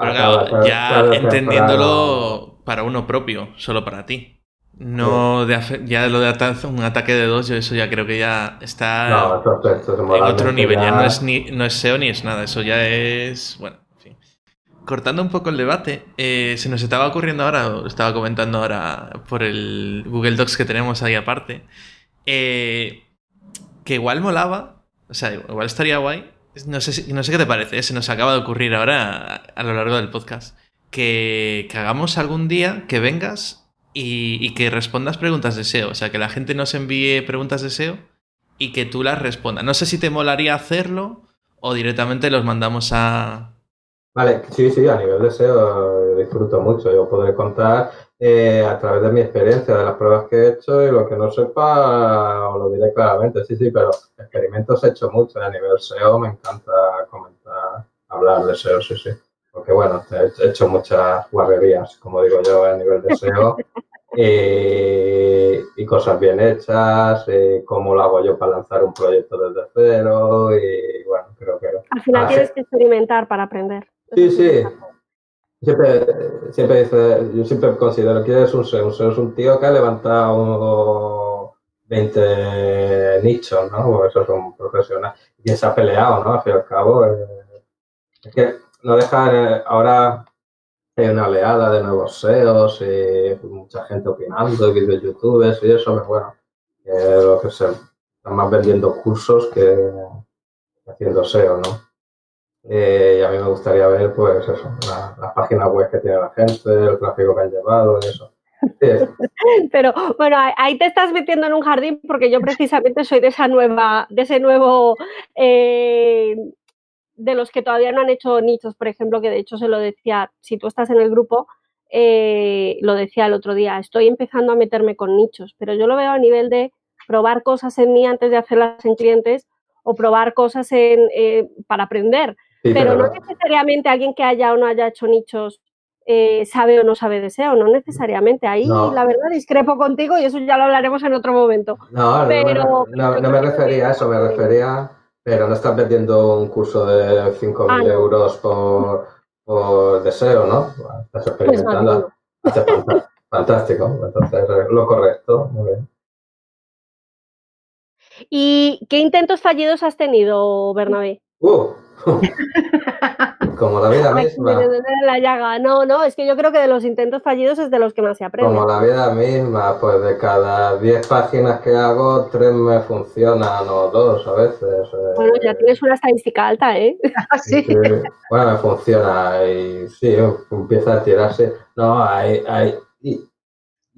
ya entendiéndolo para uno propio, solo para ti. No de ya lo de un ataque de dos, yo eso ya creo que ya está en otro nivel. Ya... no, es ni, no es SEO ni es nada, eso ya es. Bueno, en fin. Cortando un poco el debate, eh, se nos estaba ocurriendo ahora, estaba comentando ahora por el Google Docs que tenemos ahí aparte, eh, que igual molaba, o sea, igual estaría guay no sé, no sé qué te parece, ¿eh? se nos acaba de ocurrir ahora a, lo largo del podcast. Que, hagamos algún día que vengas y, que respondas preguntas de SEO. O sea, que la gente nos envíe preguntas de SEO y que tú las respondas. No sé si te molaría hacerlo o directamente los mandamos a. Vale, sí, sí, a nivel de SEO disfruto mucho. Yo podré contar eh, a través de mi experiencia, de las pruebas que he hecho y lo que no sepa, os lo diré claramente, sí, sí, pero experimentos he hecho mucho a nivel SEO, me encanta comentar, hablar de SEO, sí, sí. Porque bueno, he hecho muchas guarrerías, como digo yo, a nivel de SEO. y cosas bien hechas, cómo lo hago yo para lanzar un proyecto desde cero y bueno, creo que... Al final tienes que experimentar para aprender. Sí, sí. Siempre, siempre dice, yo siempre considero que eres un SEO. Un SEO es un tío que ha levantado 20 nichos, ¿no? Porque eso es un profesional. Y se ha peleado, ¿no? Al fin y al cabo. Eh, es que no dejar, ahora hay una oleada de nuevos SEOs y mucha gente opinando, vídeos youtubers y eso, pero bueno, lo que se están más vendiendo cursos que haciendo SEO, ¿no? Eh, y a mí me gustaría ver, pues eso, las páginas web que tiene la gente, el tráfico que han llevado eso. Pero bueno, ahí te estás metiendo en un jardín porque yo precisamente soy de esa nueva, de ese nuevo, eh, de los que todavía no han hecho nichos, por ejemplo, que de hecho se lo decía, si tú estás en el grupo, eh, lo decía el otro día, estoy empezando a meterme con nichos, pero yo lo veo a nivel de probar cosas en mí antes de hacerlas en clientes o probar cosas en, eh, para aprender. Pero, no necesariamente alguien que haya o no haya hecho nichos eh, sabe o no sabe de SEO, no necesariamente. Ahí la verdad discrepo contigo y eso ya lo hablaremos en otro momento. No, pero, no, me refería a eso, me refería, pero no estás vendiendo un curso de 5.000 ah, euros por, por deseo, ¿no? Estás pues experimentando. fantástico, entonces lo correcto, muy bien. ¿Y qué intentos fallidos has tenido, Bernabé? Uh. Como la vida misma. La llaga. No, no, es que yo creo que de los intentos fallidos es de los que más se aprende. Como la vida misma, pues de cada 10 páginas que hago, 3 me funcionan o 2 a veces. Eh. Bueno, ya tienes una estadística alta, ¿eh? sí. Bueno, me funciona y sí, empieza a tirarse. No, hay, hay, y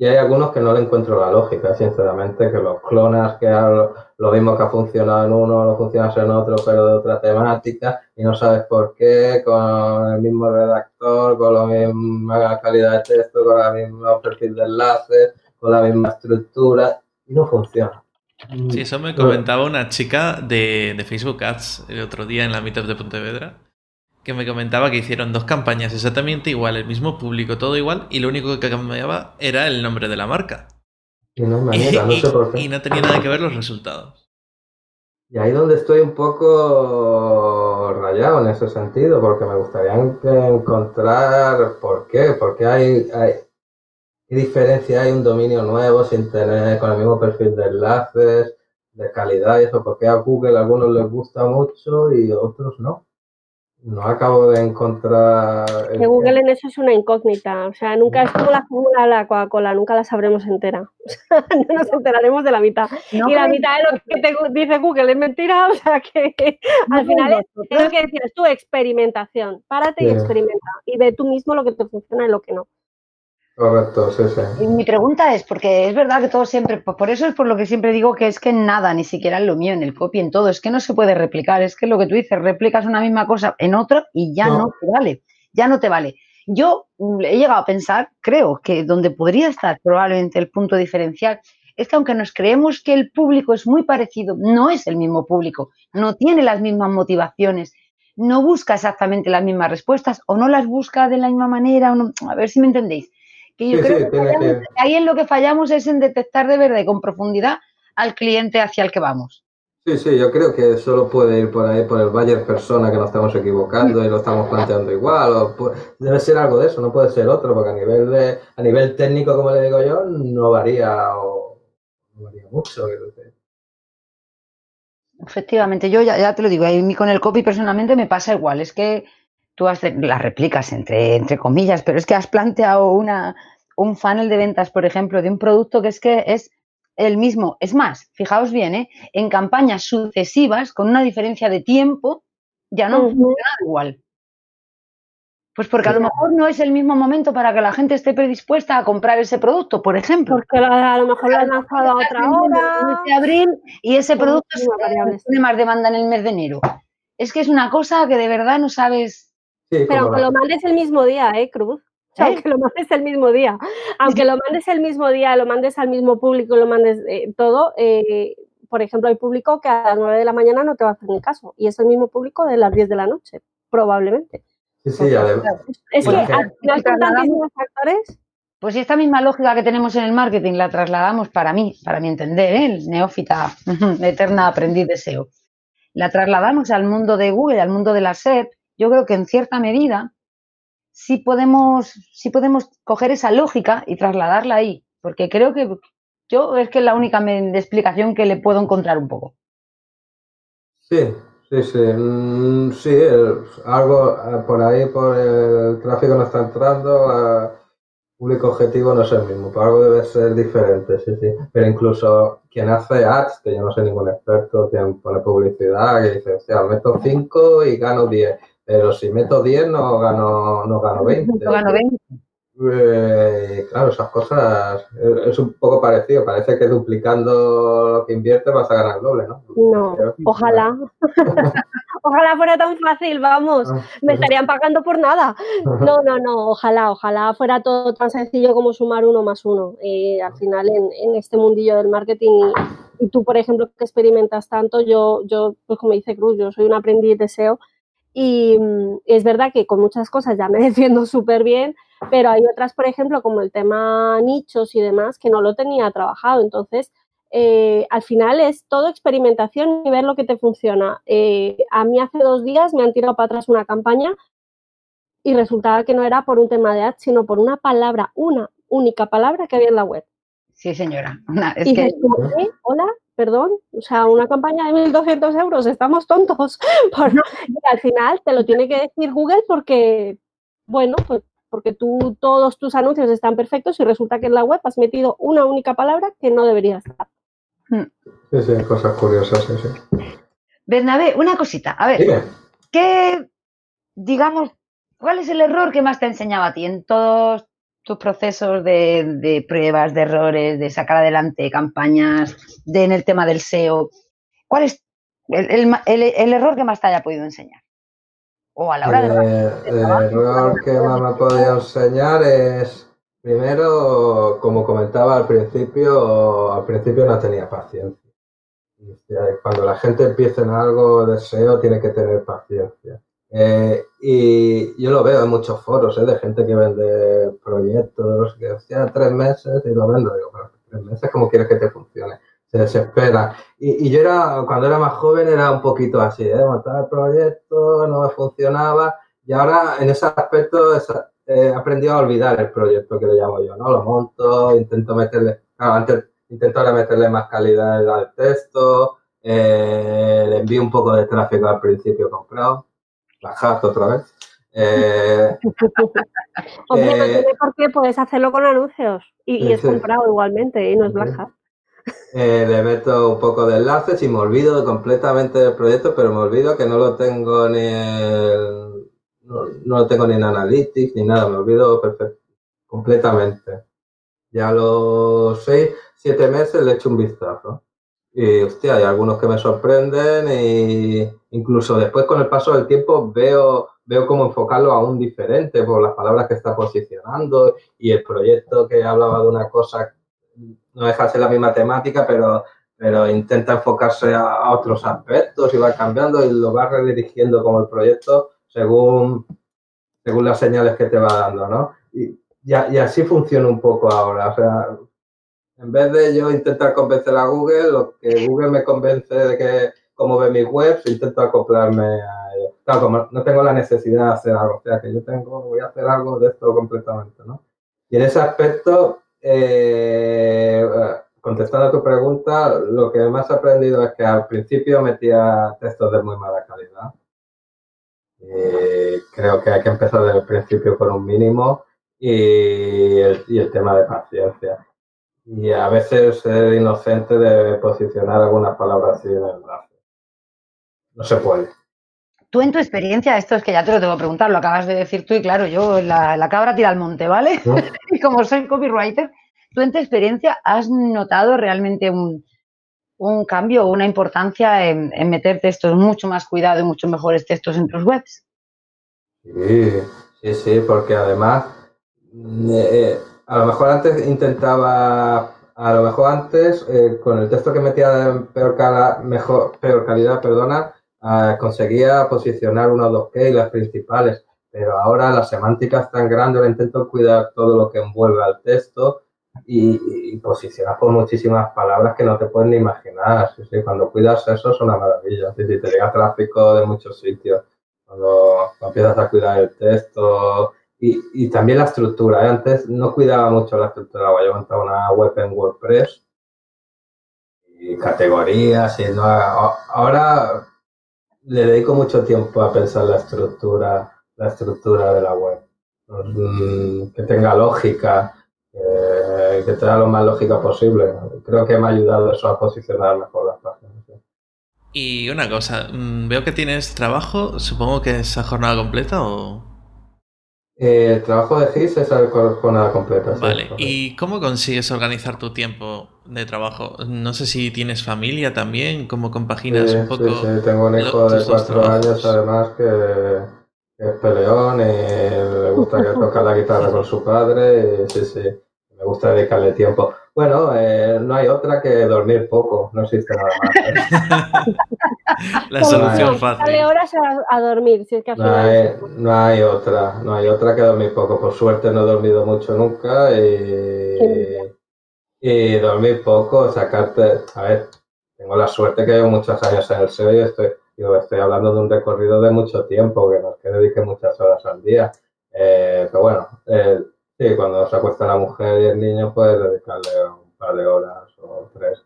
hay algunos que no le encuentro la lógica, sinceramente, que los clonas, que lo, mismo que ha funcionado en uno, no funciona en otro, pero de otra temática, y no sabes por qué, con el mismo redactor, con la misma calidad de texto, con la misma perfil de enlaces, con la misma estructura, y no funciona. Sí, eso me comentaba una chica de, de Facebook Ads el otro día en la Meetup de Pontevedra que me comentaba que hicieron dos campañas exactamente igual, el mismo público, todo igual, y lo único que cambiaba era el nombre de la marca. Y no, no, y no tenía nada que ver los resultados. Y ahí donde estoy un poco rayado en ese sentido, porque me gustaría encontrar por qué, porque hay, hay qué diferencia hay un dominio nuevo sin tener con el mismo perfil de enlaces, de calidad y eso, porque a Google a algunos les gusta mucho y a otros no no acabo de encontrar. Que Google en eso es una incógnita. O sea, nunca es como la fórmula de la Coca-Cola, nunca la sabremos entera. no nos enteraremos de la mitad. y la mitad de lo que te dice Google es mentira. O sea, que al final es, lo que decir, es tu experimentación. Párate y experimenta. Y ve tú mismo lo que te funciona y lo que no. Correcto, sí, sí. mi pregunta es, porque es verdad que todo siempre, por eso es por lo que siempre digo que es que nada, ni siquiera en lo mío, en el copy, en todo, es que no se puede replicar, es que lo que tú dices, replicas una misma cosa en otro y ya no, te vale, ya no te vale. Yo mm, he llegado a pensar, creo que donde podría estar probablemente el punto diferencial es que aunque nos creemos que el público es muy parecido, no es el mismo público, no tiene las mismas motivaciones, no busca exactamente las mismas respuestas o no las busca de la misma manera, a ver si me entendéis que yo creo que, ahí en lo que fallamos es en detectar de verdad y con profundidad al cliente hacia el que vamos. Sí, sí, yo creo que solo puede ir por ahí, por el Bayer persona que nos estamos equivocando y lo estamos planteando igual. O debe ser algo de eso, no puede ser otro, porque a nivel de, a nivel técnico, como le digo yo, no varía o no varía mucho. Efectivamente, yo ya, ya te lo digo, a mí con el copy personalmente me pasa igual, es que tú has, las replicas entre, entre comillas, pero es que has planteado una, un funnel de ventas, por ejemplo, de un producto que es que es el mismo. Es más, fijaos bien, ¿eh? en campañas sucesivas, con una diferencia de tiempo, ya no funciona igual. Pues porque a lo mejor no es el mismo momento para que la gente esté predispuesta a comprar ese producto, por ejemplo. Porque a lo mejor lo han lanzado a otra hora. De abril y ese producto tiene más demanda en el mes de enero. Es que es una cosa que de verdad no sabes pero aunque lo mandes el mismo día, ¿eh, Cruz? ¿Eh? Aunque lo mandes el mismo día. Aunque lo mandes el mismo día, lo mandes al mismo público, lo mandes eh, todo, eh, por ejemplo, hay público que a las 9 de la mañana no te va a hacer ni caso. Y es el mismo público de las 10 de la noche, probablemente. Sí, sí, además. Es que al final son tantísimos factores Pues si esta misma lógica que tenemos en el marketing la trasladamos para mí, para mi entender, ¿eh? el neófita, eterna aprendiz de SEO, la trasladamos al mundo de Google, al mundo de la SEP, yo creo que en cierta medida sí podemos, sí podemos coger esa lógica y trasladarla ahí, porque creo que yo es que es la única explicación que le puedo encontrar un poco. Sí, sí, sí. Mm, sí, algo eh, por ahí, por el tráfico no está entrando, el público objetivo no es el mismo, por algo debe ser diferente, sí, sí. Pero incluso quien hace ads, que yo no soy ningún experto, quien pone publicidad, que dice, o sea, meto 5 y gano 10 pero si meto 10 no gano, no gano 20. No gano 20. Eh, claro, esas cosas es un poco parecido. Parece que duplicando lo que inviertes vas a ganar doble, ¿no? No, ojalá. ojalá fuera tan fácil, vamos. Ah, Me estarían pagando por nada. No, no, no, ojalá, ojalá fuera todo tan sencillo como sumar uno más uno. Eh, al final, en, este mundillo del marketing y, tú, por ejemplo, que experimentas tanto, yo, yo, pues como dice Cruz, yo soy un aprendiz de SEO y mm, es verdad que con muchas cosas ya me defiendo súper bien, pero hay otras, por ejemplo, como el tema nichos y demás, que no lo tenía trabajado. Entonces, eh, al final es todo experimentación y ver lo que te funciona. Eh, a mí hace dos días me han tirado para atrás una campaña y resultaba que no era por un tema de ads, sino por una palabra, una única palabra que había en la web. Sí, señora. y que... Hola, perdón, o sea, una campaña de 1.200 euros, estamos tontos. y al final te lo tiene que decir Google porque, bueno, pues porque tú todos tus anuncios están perfectos y resulta que en la web has metido una única palabra que no debería estar. Hmm. Sí, sí, cosas curiosas, sí, sí. Bernabé, una cosita, a ver, ¿qué, digamos, cuál es el error que más te ha enseñado a ti en todos tus procesos de, pruebas, de errores, de sacar adelante campañas, de, en el tema del SEO? ¿Cuál es el, error que más te haya podido enseñar? O a la hora de... el error que más me ha podido enseñar es, primero, como comentaba al principio, al principio no tenía paciencia. Cuando la gente empieza en algo de SEO, tiene que tener paciencia. Eh, y yo lo veo en muchos foros ¿eh? de gente que vende proyectos, que hacía tres meses y lo vendo. Digo, pero tres meses, ¿cómo quieres que te funcione? Se desespera. Y, yo era, cuando era más joven, era un poquito así, ¿eh? montar el proyecto, no me funcionaba. Y ahora, en ese aspecto, he aprendido a olvidar el proyecto que le llamo yo, ¿no? Lo monto, intento meterle, claro, antes intento ahora meterle más calidad al texto, eh, le envío un poco de tráfico al principio comprado la otra vez. Eh, Hombre, no tiene por qué puedes hacerlo con anuncios y, es comprado igualmente y no es Black eh, le meto un poco de enlaces y me olvido completamente del proyecto, pero me olvido que no lo tengo ni no, lo tengo ni en Analytics ni nada, me olvido perfecto, completamente. Ya a los seis, siete meses le echo un vistazo. Y hostia, hay algunos que me sorprenden y incluso después con el paso del tiempo veo, veo cómo enfocarlo aún diferente por las palabras que está posicionando y el proyecto que hablaba de una cosa no deja de ser la misma temática, pero, pero intenta enfocarse a, otros aspectos y va cambiando y lo va redirigiendo como el proyecto según, según las señales que te va dando, ¿no? Y, y así funciona un poco ahora. O sea, en vez de yo intentar convencer a Google, lo que Google me convence de que como ve mis webs, intento acoplarme a ellos. Claro, como no tengo la necesidad de hacer algo, o sea, que yo tengo, voy a hacer algo de esto completamente, ¿no? Y en ese aspecto, eh, contestando a tu pregunta, lo que más he aprendido es que al principio metía textos de muy mala calidad. creo que hay que empezar desde el principio con un mínimo y el tema de paciencia y a veces ser inocente de posicionar algunas palabras así en el enlace. No se puede. Tú en tu experiencia, esto es que ya te lo tengo que preguntar, lo acabas de decir tú y claro, yo la, cabra tira al monte, ¿vale? y como soy copywriter, tú en tu experiencia has notado realmente un, un cambio o una importancia en, meter textos mucho más cuidado y mucho mejores textos en tus webs. Sí, sí, sí, porque además eh, a lo mejor antes intentaba, a lo mejor antes, eh, con el texto que metía en peor, mejor, peor calidad, perdona, ah, conseguía posicionar uno o dos las principales. pero ahora la semántica es tan grande, ahora intento cuidar todo lo que envuelve al texto y, y posicionas por muchísimas palabras que no te pueden ni imaginar. cuando cuidas eso es una maravilla. te llega tráfico de muchos sitios. Cuando, empiezas a cuidar el texto y, también la estructura. ¿eh? Antes no cuidaba mucho la estructura. Yo montaba una web en WordPress y categorías. Y no, ahora le dedico mucho tiempo a pensar la estructura, la estructura de la web. Mm, que tenga lógica, que tenga lo más lógica posible. Creo que me ha ayudado eso a posicionar mejor las páginas. Y una cosa, mm, veo que tienes trabajo, supongo que es a jornada completa o... Eh, el trabajo de GIS es a jornada completa. Vale, ¿y cómo consigues organizar tu tiempo de trabajo? No sé si tienes familia también, ¿cómo compaginas un poco? Sí, sí, tengo un hijo de cuatro años además que es peleón y le gusta que toca la guitarra con su padre y sí, sí me gusta dedicarle tiempo. Bueno, eh, no hay otra que dormir poco, no existe nada más. La solución fácil. Dale horas a, dormir, si es que no, hay, no hay otra, no hay otra que dormir poco. Por suerte no he dormido mucho nunca y, y dormir poco, sacarte, a ver, tengo la suerte que llevo muchos años en el SEO y estoy, estoy hablando de un recorrido de mucho tiempo, que no es que dedique muchas horas al día. Eh, pero bueno, eh, Sí, cuando se acuesta la mujer y el niño, puedes dedicarle un par de horas o tres.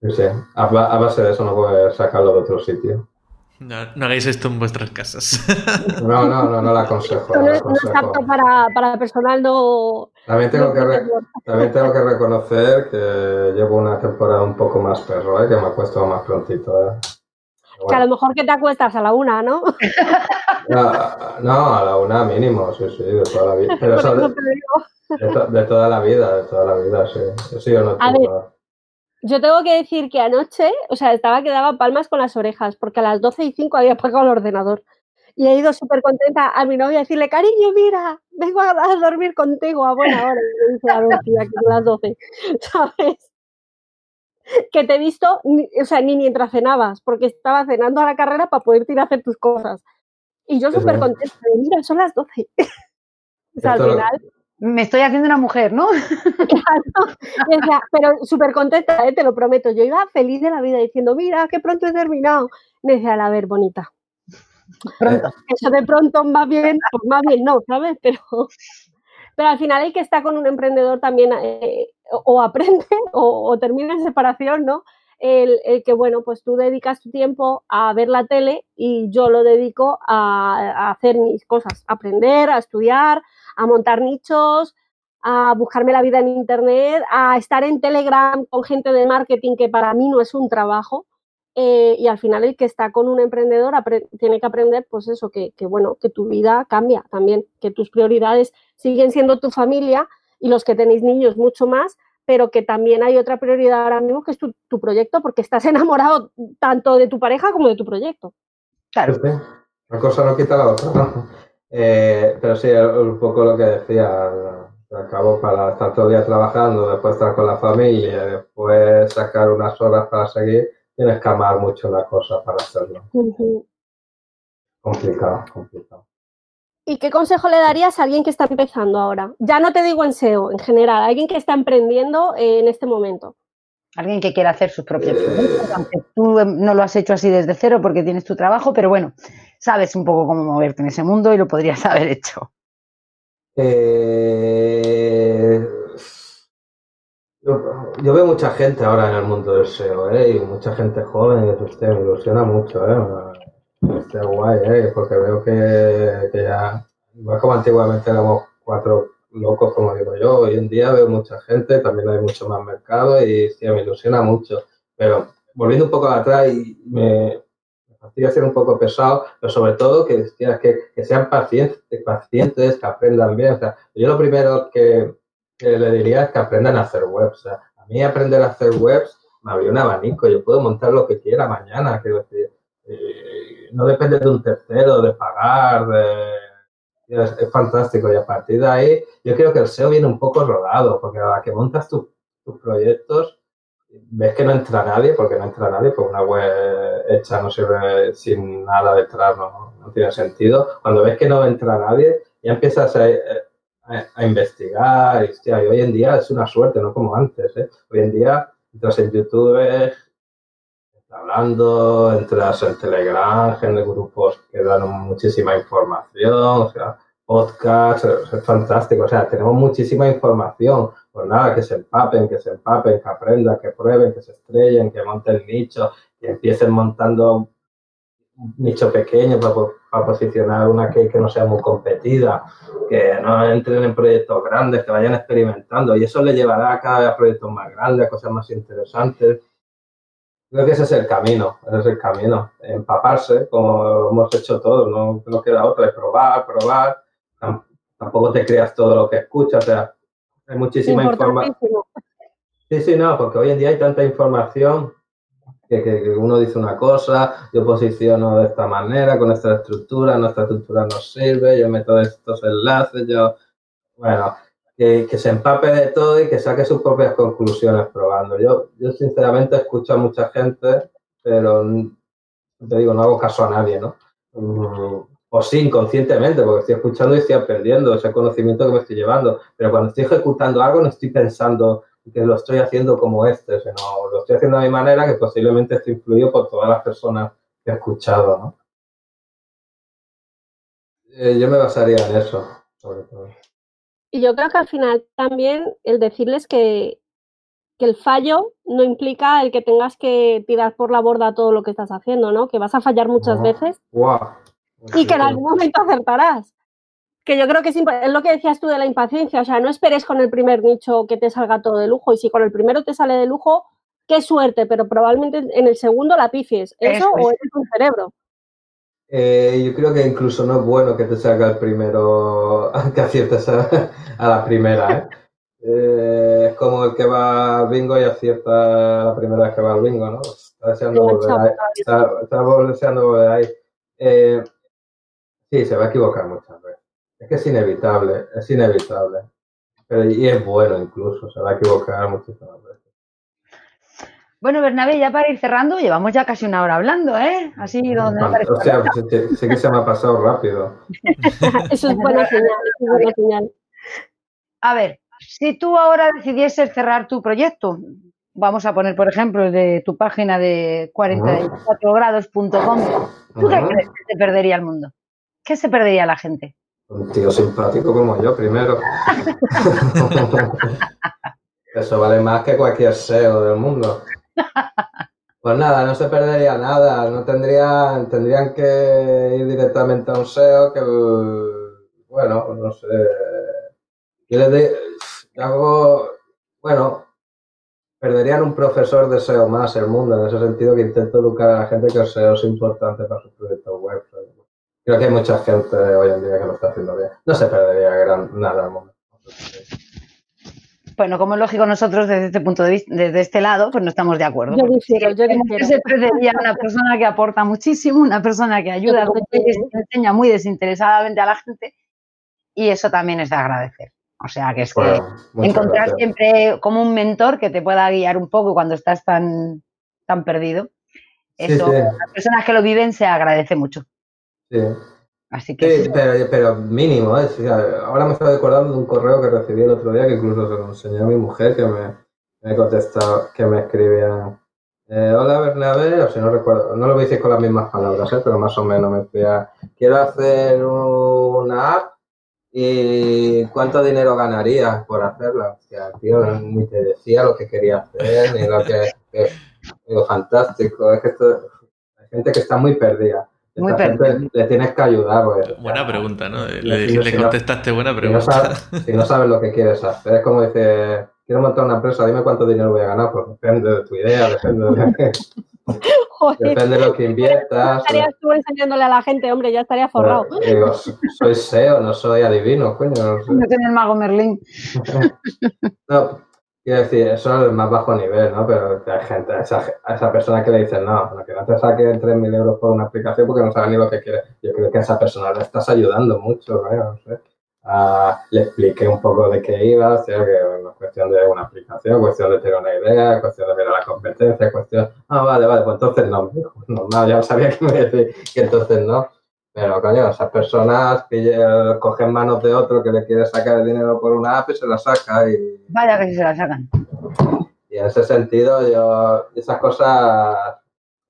Sí, a, base de eso no puedes sacarlo de otro sitio. No, no hagáis esto en vuestras casas. No, no, no, no la aconsejo. No, es apto para, para personal no. También tengo, que también tengo que reconocer que llevo una temporada un poco más perro, ¿eh? que me ha puesto más prontito. ¿eh? Que a lo mejor que te acuestas a la una, ¿no? No, a la una mínimo, sí, sí, de toda la vida. Pero eso de, de, toda la vida, de toda la vida, sí. sí yo no a ver, yo tengo que decir que anoche, o sea, estaba que daba palmas con las orejas, porque a las 12 y 5 había apagado el ordenador. Y he ido súper contenta a mi novia a decirle, cariño, mira, vengo a, dormir contigo a buena hora. Y me dice, a ver, tía, que son las 12, ¿sabes? Que te he visto, o sea, ni mientras cenabas, porque estaba cenando a la carrera para poder ir a hacer tus cosas. Y yo súper contenta, de, mira, son las 12. o sea, al final... Me estoy haciendo una mujer, ¿no? claro. pero súper contenta, ¿eh? te lo prometo. Yo iba feliz de la vida diciendo, mira, qué pronto he terminado. Me decía, a ver, bonita. Pronto. Eso de pronto más bien, pues más bien no, ¿sabes? Pero, pero al final el que está con un emprendedor también eh, o aprende o, termina en separación, ¿no? El, que, bueno, pues tú dedicas tu tiempo a ver la tele y yo lo dedico a, hacer mis cosas, aprender, a estudiar, a montar nichos, a buscarme la vida en Internet, a estar en Telegram con gente de marketing que para mí no es un trabajo. Eh, y al final el que está con un emprendedor tiene que aprender, pues eso, que, que, bueno, que tu vida cambia también, que tus prioridades siguen siendo tu familia y los que tenéis niños mucho más, pero que también hay otra prioridad ahora mismo que es tu, proyecto, porque estás enamorado tanto de tu pareja como de tu proyecto. Claro. Sí, una cosa no quita la otra. Eh, pero sí, un poco lo que decía, acabo para estar todo el día trabajando, después estar con la familia, después sacar unas horas para seguir, tienes que amar mucho la cosa para hacerlo. Complicado, complicado. ¿Y qué consejo le darías a alguien que está empezando ahora? Ya no te digo en SEO, en general, alguien que está emprendiendo en este momento. Alguien que quiera hacer sus propios proyectos, aunque tú em, no lo has hecho así desde cero porque tienes tu trabajo, pero bueno, sabes un poco cómo moverte en ese mundo y lo podrías haber hecho. Eh, yo, veo mucha gente ahora en el mundo del SEO, ¿eh? y mucha gente joven, y usted me ilusiona mucho. ¿eh? Está guay, ¿eh? porque veo que, ya, igual como antiguamente éramos cuatro locos, como digo yo, hoy en día veo mucha gente, también hay mucho más mercado y sí, me ilusiona mucho. Pero volviendo un poco atrás, y me, fastidia ser un poco pesado, pero sobre todo que, que, sean pacientes, pacientes, que aprendan bien. O sea, yo lo primero que, le diría es que aprendan a hacer webs. O sea, a mí aprender a hacer webs me abrió un abanico, yo puedo montar lo que quiera mañana, quiero decir. Eh, no depende de un tercero, de pagar, es, fantástico. Y a partir de ahí, yo creo que el SEO viene un poco rodado, porque a la que montas tus proyectos, ves que no entra nadie, porque no entra nadie, pues una web hecha no sirve sin nada detrás, no, no tiene sentido. Cuando ves que no entra nadie, ya empiezas a, a, investigar, y, hoy en día es una suerte, no como antes, ¿eh? Hoy en día entras en YouTube, hablando, entras en Telegram, en grupos que dan muchísima información, o sea, podcast, es fantástico, o sea, tenemos muchísima información, pues nada, que se empapen, que se empapen, que aprendan, que prueben, que se estrellen, que monten nicho, que empiecen montando un nicho pequeño para, posicionar una que, que no sea muy competida, que no entren en proyectos grandes, que vayan experimentando y eso le llevará a cada vez a proyectos más grandes, a cosas más interesantes. Creo que ese es el camino, ese es el camino, empaparse, como hemos hecho todos, no, no queda otra, es probar, probar, tampoco te creas todo lo que escuchas, o sea, hay muchísima información. Sí, sí, no, porque hoy en día hay tanta información que, uno dice una cosa, yo posiciono de esta manera, con esta estructura, nuestra estructura no sirve, yo meto estos enlaces, yo, bueno, que, se empape de todo y que saque sus propias conclusiones probando. Yo, yo sinceramente escucho a mucha gente, pero te digo, no hago caso a nadie, ¿no? Mm, o sí, inconscientemente, porque estoy escuchando y estoy aprendiendo ese conocimiento que me estoy llevando. Pero cuando estoy ejecutando algo, no estoy pensando que lo estoy haciendo como este, sino lo estoy haciendo a mi manera, que posiblemente esté influido por todas las personas que he escuchado, ¿no? Eh, yo me basaría en eso, sobre todo. Y yo creo que al final también el decirles que, que el fallo no implica el que tengas que tirar por la borda todo lo que estás haciendo, ¿no? Que vas a fallar muchas veces. Wow y que en algún momento acertarás. Que yo creo que es, es, lo que decías tú de la impaciencia, o sea, no esperes con el primer nicho que te salga todo de lujo y si con el primero te sale de lujo, qué suerte, pero probablemente en el segundo la pifies, eso, o es un cerebro. Eh, yo creo que incluso no es bueno que te salga el primero, que aciertes a, la primera. ¿eh? ¿eh? es como el que va al bingo y acierta la primera vez que va al bingo, ¿no? Está deseando volver ahí. Está, deseando volver ahí. Eh, Sí, se va a equivocar muchas veces. Es que es inevitable, es inevitable. Pero, y es bueno incluso, se va a equivocar muchísimas veces. Bueno, Bernabé, ya para ir cerrando, llevamos ya casi una hora hablando, ¿eh? Así donde O sea, sé, que se me ha pasado rápido. Eso es buena señal, es buena señal. A ver, si tú ahora decidieses cerrar tu proyecto, vamos a poner, por ejemplo, de tu página de 44grados.com, ¿tú qué crees que te perdería el mundo? ¿Qué se perdería la gente? Un tío simpático como yo, primero. Eso vale más que cualquier SEO del mundo. Pues nada, no se perdería nada. No tendrían, tendrían que ir directamente a un SEO que, bueno, no sé. Yo les hago, bueno, perderían un profesor de SEO más el mundo, en ese sentido que intento educar a la gente que el SEO es importante para sus proyectos web. Creo que hay mucha gente hoy en día que lo está haciendo bien. No se perdería gran, nada Bueno, como es lógico, nosotros desde este punto de vista, desde este lado, pues no estamos de acuerdo. Yo difiero, yo Se perdería una persona que aporta muchísimo, una persona que ayuda, que enseña muy desinteresadamente a la gente, y eso también es de agradecer. O sea, que es que encontrar siempre como un mentor que te pueda guiar un poco cuando estás tan, tan perdido. Eso, las personas que lo viven se agradece mucho. Sí. Así que pero, mínimo, ¿eh? ahora me estaba acordando de un correo que recibí el otro día que incluso se lo enseñó a mi mujer que me, me que me escribía eh, hola Bernabé, o si no recuerdo, no lo dices con las mismas palabras, ¿eh? pero más o menos me decía, quiero hacer una app y cuánto dinero ganarías por hacerla. O sea, tío, ni te decía lo que quería hacer, ni lo que... digo, fantástico, es que esto, hay gente que está muy perdida le tienes que ayudar. buena pregunta, ¿no? Le, contestaste buena pregunta. Si no, sabes, lo que quieres hacer, es como dice, quiero montar una empresa, dime cuánto dinero voy a ganar, pues depende de tu idea, depende de, depende de lo que inviertas. Estarías tú enseñándole a la gente, hombre, ya estaría forrado. soy SEO, no soy adivino, coño. No, no tiene el mago Merlín. no, Quiero decir, eso es el más bajo nivel, ¿no? Pero hay gente, esa, esa persona que le dice, no, que no te saquen 3.000 euros por una aplicación porque no sabes ni lo que quiere. Yo creo que a esa persona le estás ayudando mucho, ¿no? no sé. le expliqué un poco de qué iba, o que cuestión de una aplicación, cuestión de tener una idea, cuestión de mirar la competencia, cuestión, ah, vale, vale, pues entonces no, dijo, no, ya sabía que me decir que entonces no, pero coño, esas personas cogen manos de otro que le quiere sacar el dinero por una app y se la saca y... Vaya que si se la sacan. Y en ese sentido, yo, esas cosas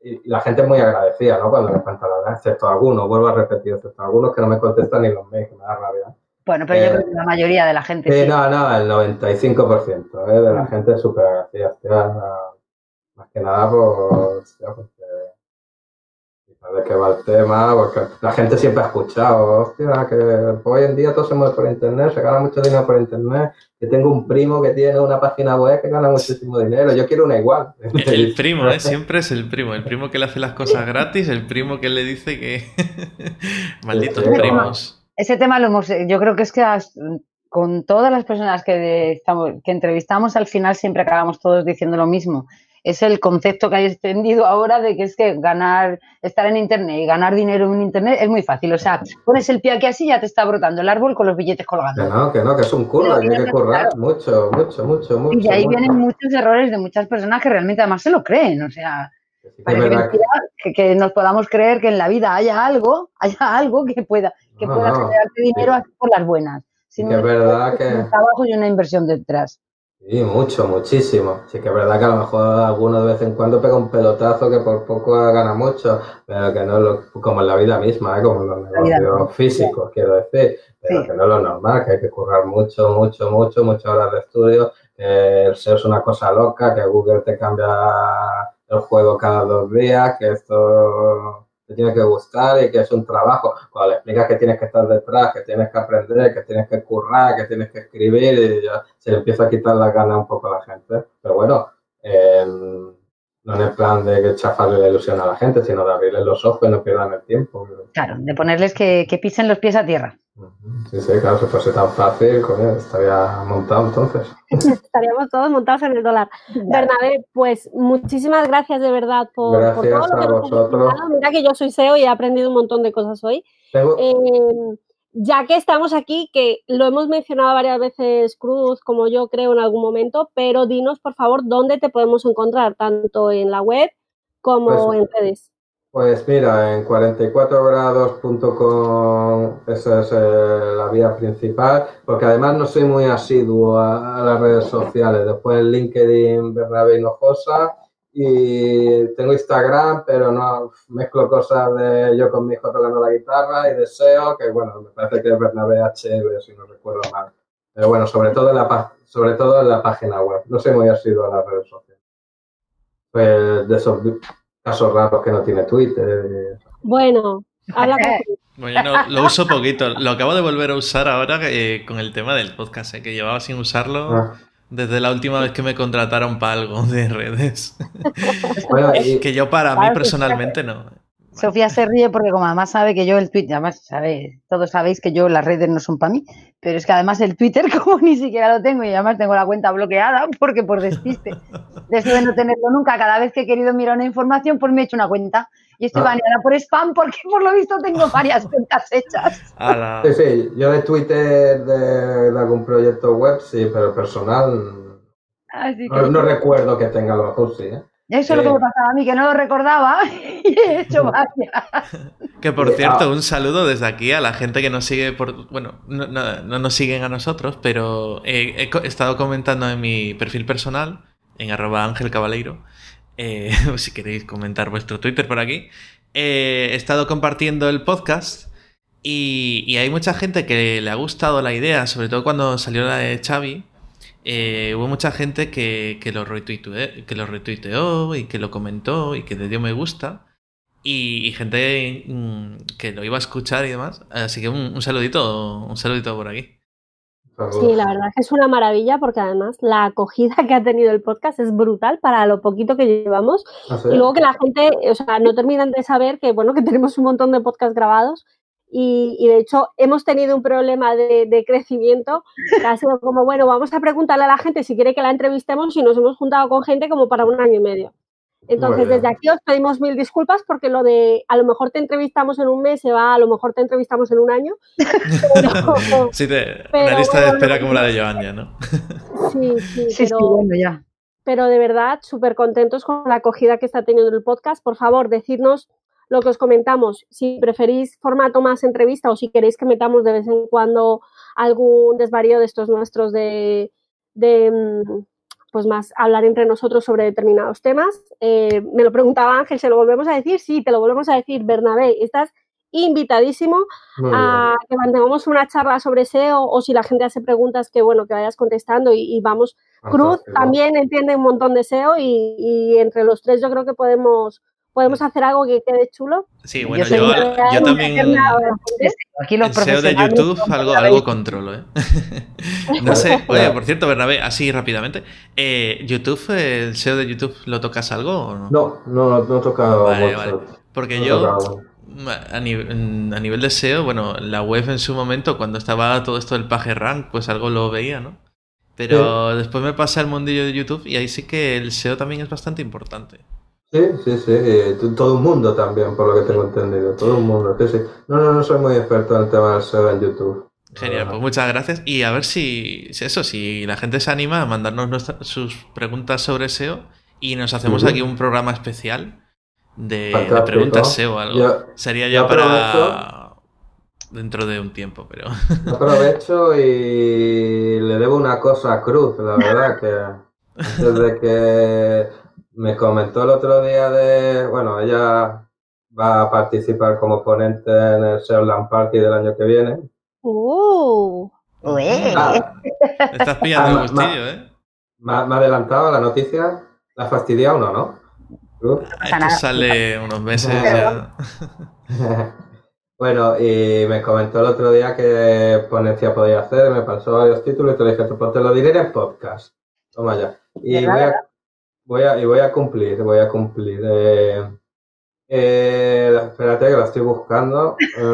y, la gente es muy agradecida, ¿no? Cuando me cuentan la verdad, excepto algunos, vuelvo a repetir, excepto algunos que no me contestan ni los mails, que me da rabia. Bueno, pero yo eh, creo que la mayoría de la gente. Sí, no, no, el 95% ¿eh? de la mm. gente es súper agradecida, más que nada por, de qué va el tema, porque la gente siempre ha escuchado, hostia, que hoy en día todo se mueve por internet, se gana mucho dinero por internet, que tengo un primo que tiene una página web que gana muchísimo dinero, yo quiero una igual. El, primo, ¿eh? siempre es el primo, el primo que le hace las cosas gratis, el primo que le dice que... Malditos primos. Ese tema lo hemos, yo creo que es que con todas las personas que, estamos, que entrevistamos al final siempre acabamos todos diciendo lo mismo es el concepto que hay extendido ahora de que es que ganar, estar en Internet y ganar dinero en Internet es muy fácil. O sea, pones el pie aquí así y ya te está brotando el árbol con los billetes colgando. Que no, que no, que es un curro, hay que currar mucho, mucho, mucho, mucho. Y ahí vienen muchos errores de muchas personas que realmente además se lo creen. O sea, que, nos podamos creer que en la vida haya algo, haya algo que pueda, que pueda generarte dinero por las buenas. que es verdad que... Un trabajo y una inversión detrás. Sí, mucho, muchísimo. Sí que es verdad que a lo mejor alguno de vez en cuando pega un pelotazo que por poco gana mucho, pero que no es lo, como en la vida misma, ¿eh? como en los negocios físicos, quiero decir, pero que no es lo normal, que hay que currar mucho, mucho, mucho, muchas horas de estudio, que el SEO es una cosa loca, que Google te cambia el juego cada dos días, que esto te tiene que gustar y que es un trabajo. Cuando le explicas que tienes que estar detrás, que tienes que aprender, que tienes que currar, que tienes que escribir, y ya se le empieza a quitar la gana un poco a la gente. Pero bueno, em, no en el plan de chafarle la ilusión a la gente, sino de abrirles los ojos y no pierdan el tiempo. Claro, de ponerles que, que pisen los pies a tierra. Sí, sí, claro, si fuese tan fácil, coño, estaría montado entonces. Estaríamos todos montados en el dólar. Bernabé, pues muchísimas gracias de verdad por, gracias todo a vosotros. Mira que yo soy SEO y he aprendido un montón de cosas hoy. Em, ya que estamos aquí, que lo hemos mencionado varias veces Cruz, como yo creo en algún momento, pero dinos por favor dónde te podemos encontrar, tanto en la web como pues en redes. Pues mira, en 44grados.com esa es eh, la vía principal, porque además no soy muy asiduo a, las redes sociales. Después en LinkedIn, Bernabé Hinojosa, y tengo Instagram, pero no mezclo cosas de yo con mi hijo tocando la guitarra y deseo, que bueno, me parece que es Bernabé HL, si no recuerdo mal. Pero bueno, sobre todo en la, sobre todo en la página web. No soy muy asiduo a las redes sociales. Pues de esos casos raros que no tiene Twitter. Bueno, habla Bueno, lo uso poquito. Lo acabo de volver a usar ahora eh, con el tema del podcast, eh, que llevaba sin usarlo ah. Desde la última vez que me contrataron para algo de redes. que yo para mí personalmente no. Sofía se ríe porque como además sabe que yo el Twitter, además sabe, todos sabéis que yo las redes no son para mí, pero es que además el Twitter como ni siquiera lo tengo y además tengo la cuenta bloqueada porque por despiste, después de no tenerlo nunca, cada vez que he querido mirar una información pues me he hecho una cuenta y estoy ah. baneada por spam porque por lo visto tengo varias cuentas hechas. Sí, sí, yo de Twitter de, algún proyecto web sí, pero personal no, recuerdo que tenga lo mejor sí, ¿eh? Eso es lo que me pasaba a mí, que no lo recordaba y he hecho vaya. Que por cierto, un saludo desde aquí a la gente que nos sigue por. Bueno, no, nos siguen a nosotros, pero he, estado comentando en mi perfil personal, en arroba Ángel Cabaleiro. Eh, si queréis comentar vuestro Twitter por aquí. he estado compartiendo el podcast y, y hay mucha gente que le ha gustado la idea, sobre todo cuando salió la de Xavi eh, hubo mucha gente que, lo retuiteó, que lo retuiteó y que lo comentó y que le dio me gusta. Y, gente mm, que lo iba a escuchar y demás. Así que un, saludito, un saludito por aquí. Sí, la verdad es que es una maravilla porque además la acogida que ha tenido el podcast es brutal para lo poquito que llevamos. ¿Ah, y luego que la gente, o sea, no terminan de saber que, bueno, que tenemos un montón de podcasts grabados y, de hecho hemos tenido un problema de, crecimiento que ha sido como, bueno, vamos a preguntarle a la gente si quiere que la entrevistemos y nos hemos juntado con gente como para un año y medio. Entonces, desde aquí os pedimos mil disculpas porque lo de a lo mejor te entrevistamos en un mes se va, a lo mejor te entrevistamos en un año. sí, una lista de espera como la de Joan ¿no? sí, sí, sí, pero, bueno, ya. Pero de verdad, súper contentos con la acogida que está teniendo el podcast. Por favor, decidnos lo que os comentamos, si preferís formato más entrevista o si queréis que metamos de vez en cuando algún desvarío de estos nuestros de, de mm, pues más hablar entre nosotros sobre determinados temas. Eh, me lo preguntaba Ángel, ¿se lo volvemos a decir? Sí, te lo volvemos a decir, Bernabé, estás invitadísimo a que mantengamos una charla sobre SEO o si la gente hace preguntas que bueno que vayas contestando y, vamos Cruz también entiende un montón de SEO y, entre los tres yo creo que podemos podemos hacer algo que quede chulo. Sí, bueno, yo, yo, también. Aquí los el SEO de YouTube algo, algo controlo, ¿eh? no sé. Oye, por cierto, Bernabé, así rápidamente. Eh, ¿YouTube, el SEO de YouTube, lo tocas algo o no? No, no, no he tocado. Vale, vale. Porque yo. A nivel, a nivel de SEO, bueno, la web en su momento, cuando estaba todo esto del PageRank, pues algo lo veía, ¿no? Pero después me pasé al mundillo de YouTube y ahí sí que el SEO también es bastante importante. Sí, sí, sí, todo el mundo también, por lo que tengo entendido, todo el mundo, sí, sí. No, no, no soy muy experto en el tema del SEO en YouTube. Genial, pues muchas gracias. Y a ver si, eso, si la gente se anima a mandarnos sus preguntas sobre SEO y nos hacemos aquí un programa especial de, preguntas SEO o algo. Sería ya para dentro de un tiempo, pero. Aprovecho y le debo una cosa a Cruz, la verdad, que desde que me comentó el otro día de, bueno, ella va a participar como ponente en el Land Party del año que viene. ¡Uh! Ah, estás pillando el gustillo, ¿eh? Me, ha adelantado la noticia. ¿La has fastidiado o no, no? Esto sale unos meses ya. bueno, y me comentó el otro día que ponencia podía hacer, me pasó varios títulos y te dije, pues te lo diré en el podcast. Toma ya. Y voy a, Voy a, y voy a cumplir, voy a cumplir. Eh, eh, espérate que la estoy buscando. Eh,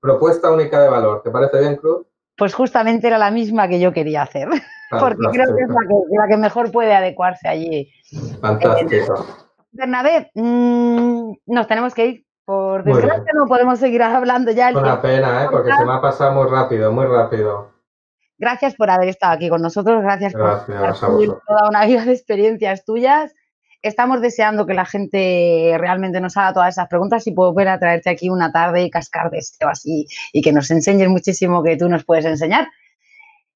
propuesta única de valor. ¿Te parece bien, Cruz? Pues justamente era la misma que yo quería hacer, porque creo que es la que, mejor puede adecuarse allí. Fantástico. Bernabé, mm, nos tenemos que ir. Por desgracia no podemos seguir hablando ya. Es una pena, ¿eh? porque se me ha pasado muy rápido, muy rápido. Gracias por haber estado aquí con nosotros, gracias, por toda una vida de experiencias tuyas. Estamos deseando que la gente realmente nos haga todas esas preguntas y puedo volver a traerte aquí una tarde y cascar de esto así y que nos enseñes muchísimo que tú nos puedes enseñar.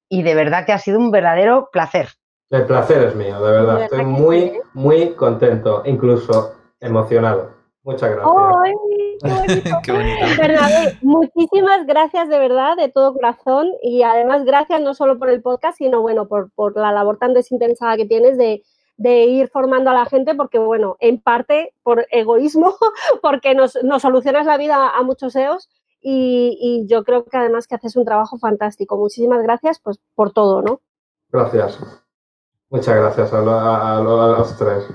Y de verdad que ha sido un verdadero placer. El placer es mío, de verdad. Estoy muy, muy contento, incluso emocionado. Muchas gracias. Qué bonito. muchísimas gracias de verdad, de todo corazón. Y además, gracias no solo por el podcast, sino bueno, por, la labor tan desinteresada que tienes de, ir formando a la gente, porque bueno, en parte por egoísmo, porque nos, solucionas la vida a muchos EOS. Y, yo creo que además que haces un trabajo fantástico. Muchísimas gracias pues por todo, ¿no? Gracias. Muchas gracias a los tres.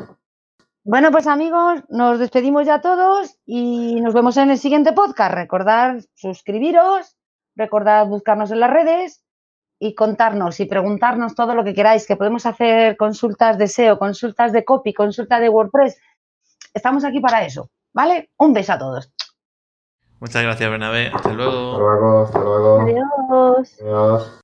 Bueno, pues amigos, nos despedimos ya todos y nos vemos en el siguiente podcast. Recordad suscribiros, recordad buscarnos en las redes y contarnos y preguntarnos todo lo que queráis, que podemos hacer consultas de SEO, consultas de copy, consultas de WordPress. Estamos aquí para eso, ¿vale? Un beso a todos. Muchas gracias, Bernabé. Hasta luego. Hasta luego, hasta luego. Adiós. Adiós.